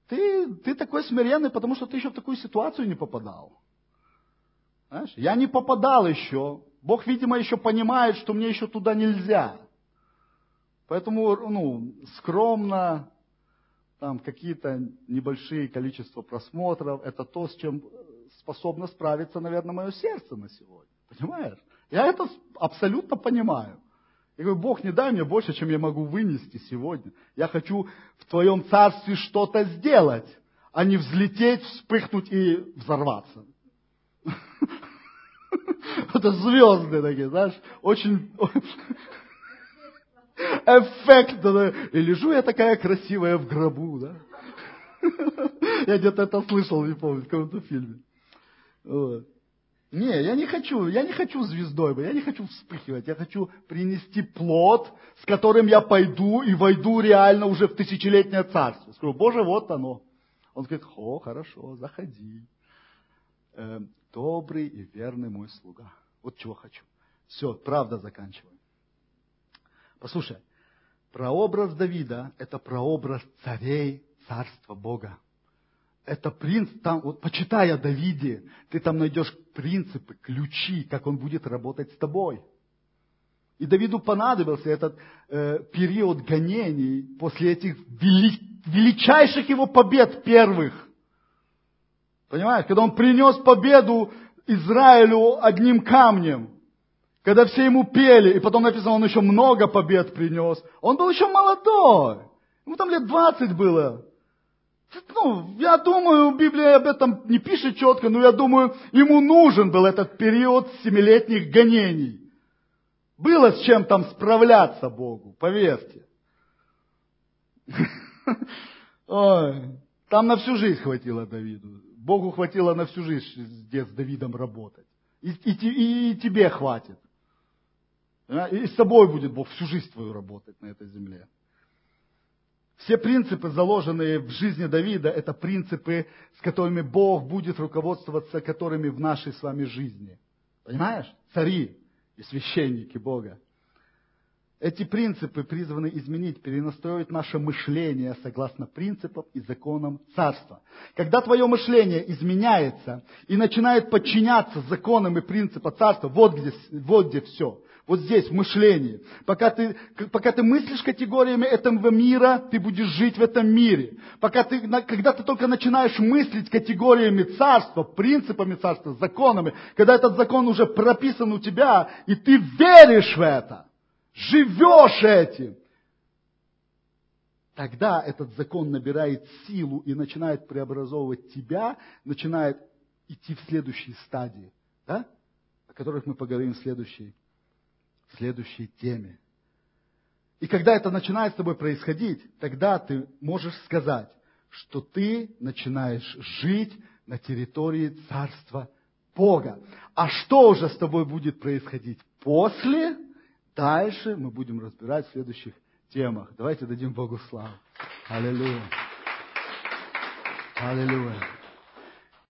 Ты, ты такой смиренный, потому что ты еще в такую ситуацию не попадал. Знаешь? Я не попадал еще. Бог, видимо, еще понимает, что мне еще туда нельзя. Поэтому, ну, скромно, там какие-то небольшие количества просмотров, это то, с чем способно справиться, наверное, мое сердце на сегодня. Понимаешь? Я это абсолютно понимаю. Я говорю, Бог, не дай мне больше, чем я могу вынести сегодня. Я хочу в Твоем Царстве что-то сделать, а не взлететь, вспыхнуть и взорваться. Это звезды такие, знаешь, очень эффект. И лежу я такая красивая в гробу, да. Я где-то это слышал, не помню, в каком-то фильме. Вот. Не, я не хочу, я не хочу звездой быть, я не хочу вспыхивать, я хочу принести плод, с которым я пойду и войду реально уже в тысячелетнее царство. Скажу, Боже, вот оно. Он говорит, о, хорошо, заходи. Э, добрый и верный мой слуга. Вот чего хочу. Все, правда заканчиваем. Послушай, прообраз Давида – это прообраз царей царства Бога это принц, там, вот почитай о Давиде, ты там найдешь принципы, ключи, как он будет работать с тобой. И Давиду понадобился этот э, период гонений после этих вели, величайших его побед первых. Понимаешь, когда он принес победу Израилю одним камнем, когда все ему пели, и потом написано, он еще много побед принес. Он был еще молодой. Ему там лет 20 было. Ну, я думаю, Библия об этом не пишет четко, но я думаю, ему нужен был этот период семилетних гонений. Было с чем там справляться Богу, поверьте. Ой, там на всю жизнь хватило Давиду. Богу хватило на всю жизнь с Давидом работать. И, и, и, и тебе хватит. И с тобой будет Бог всю жизнь твою работать на этой земле. Все принципы, заложенные в жизни Давида, это принципы, с которыми Бог будет руководствоваться, которыми в нашей с вами жизни. Понимаешь? Цари и священники Бога. Эти принципы призваны изменить, перенастроить наше мышление согласно принципам и законам царства. Когда твое мышление изменяется и начинает подчиняться законам и принципам царства, вот где, вот где все. Вот здесь, в мышлении. Пока ты, пока ты мыслишь категориями этого мира, ты будешь жить в этом мире. Пока ты, когда ты только начинаешь мыслить категориями царства, принципами царства, законами, когда этот закон уже прописан у тебя, и ты веришь в это, живешь этим, тогда этот закон набирает силу и начинает преобразовывать тебя, начинает идти в следующие стадии, да? о которых мы поговорим в следующей, следующей теме. И когда это начинает с тобой происходить, тогда ты можешь сказать, что ты начинаешь жить на территории Царства Бога. А что уже с тобой будет происходить после Дальше мы будем разбирать в следующих темах. Давайте дадим Богу славу. Аллилуйя. Аллилуйя.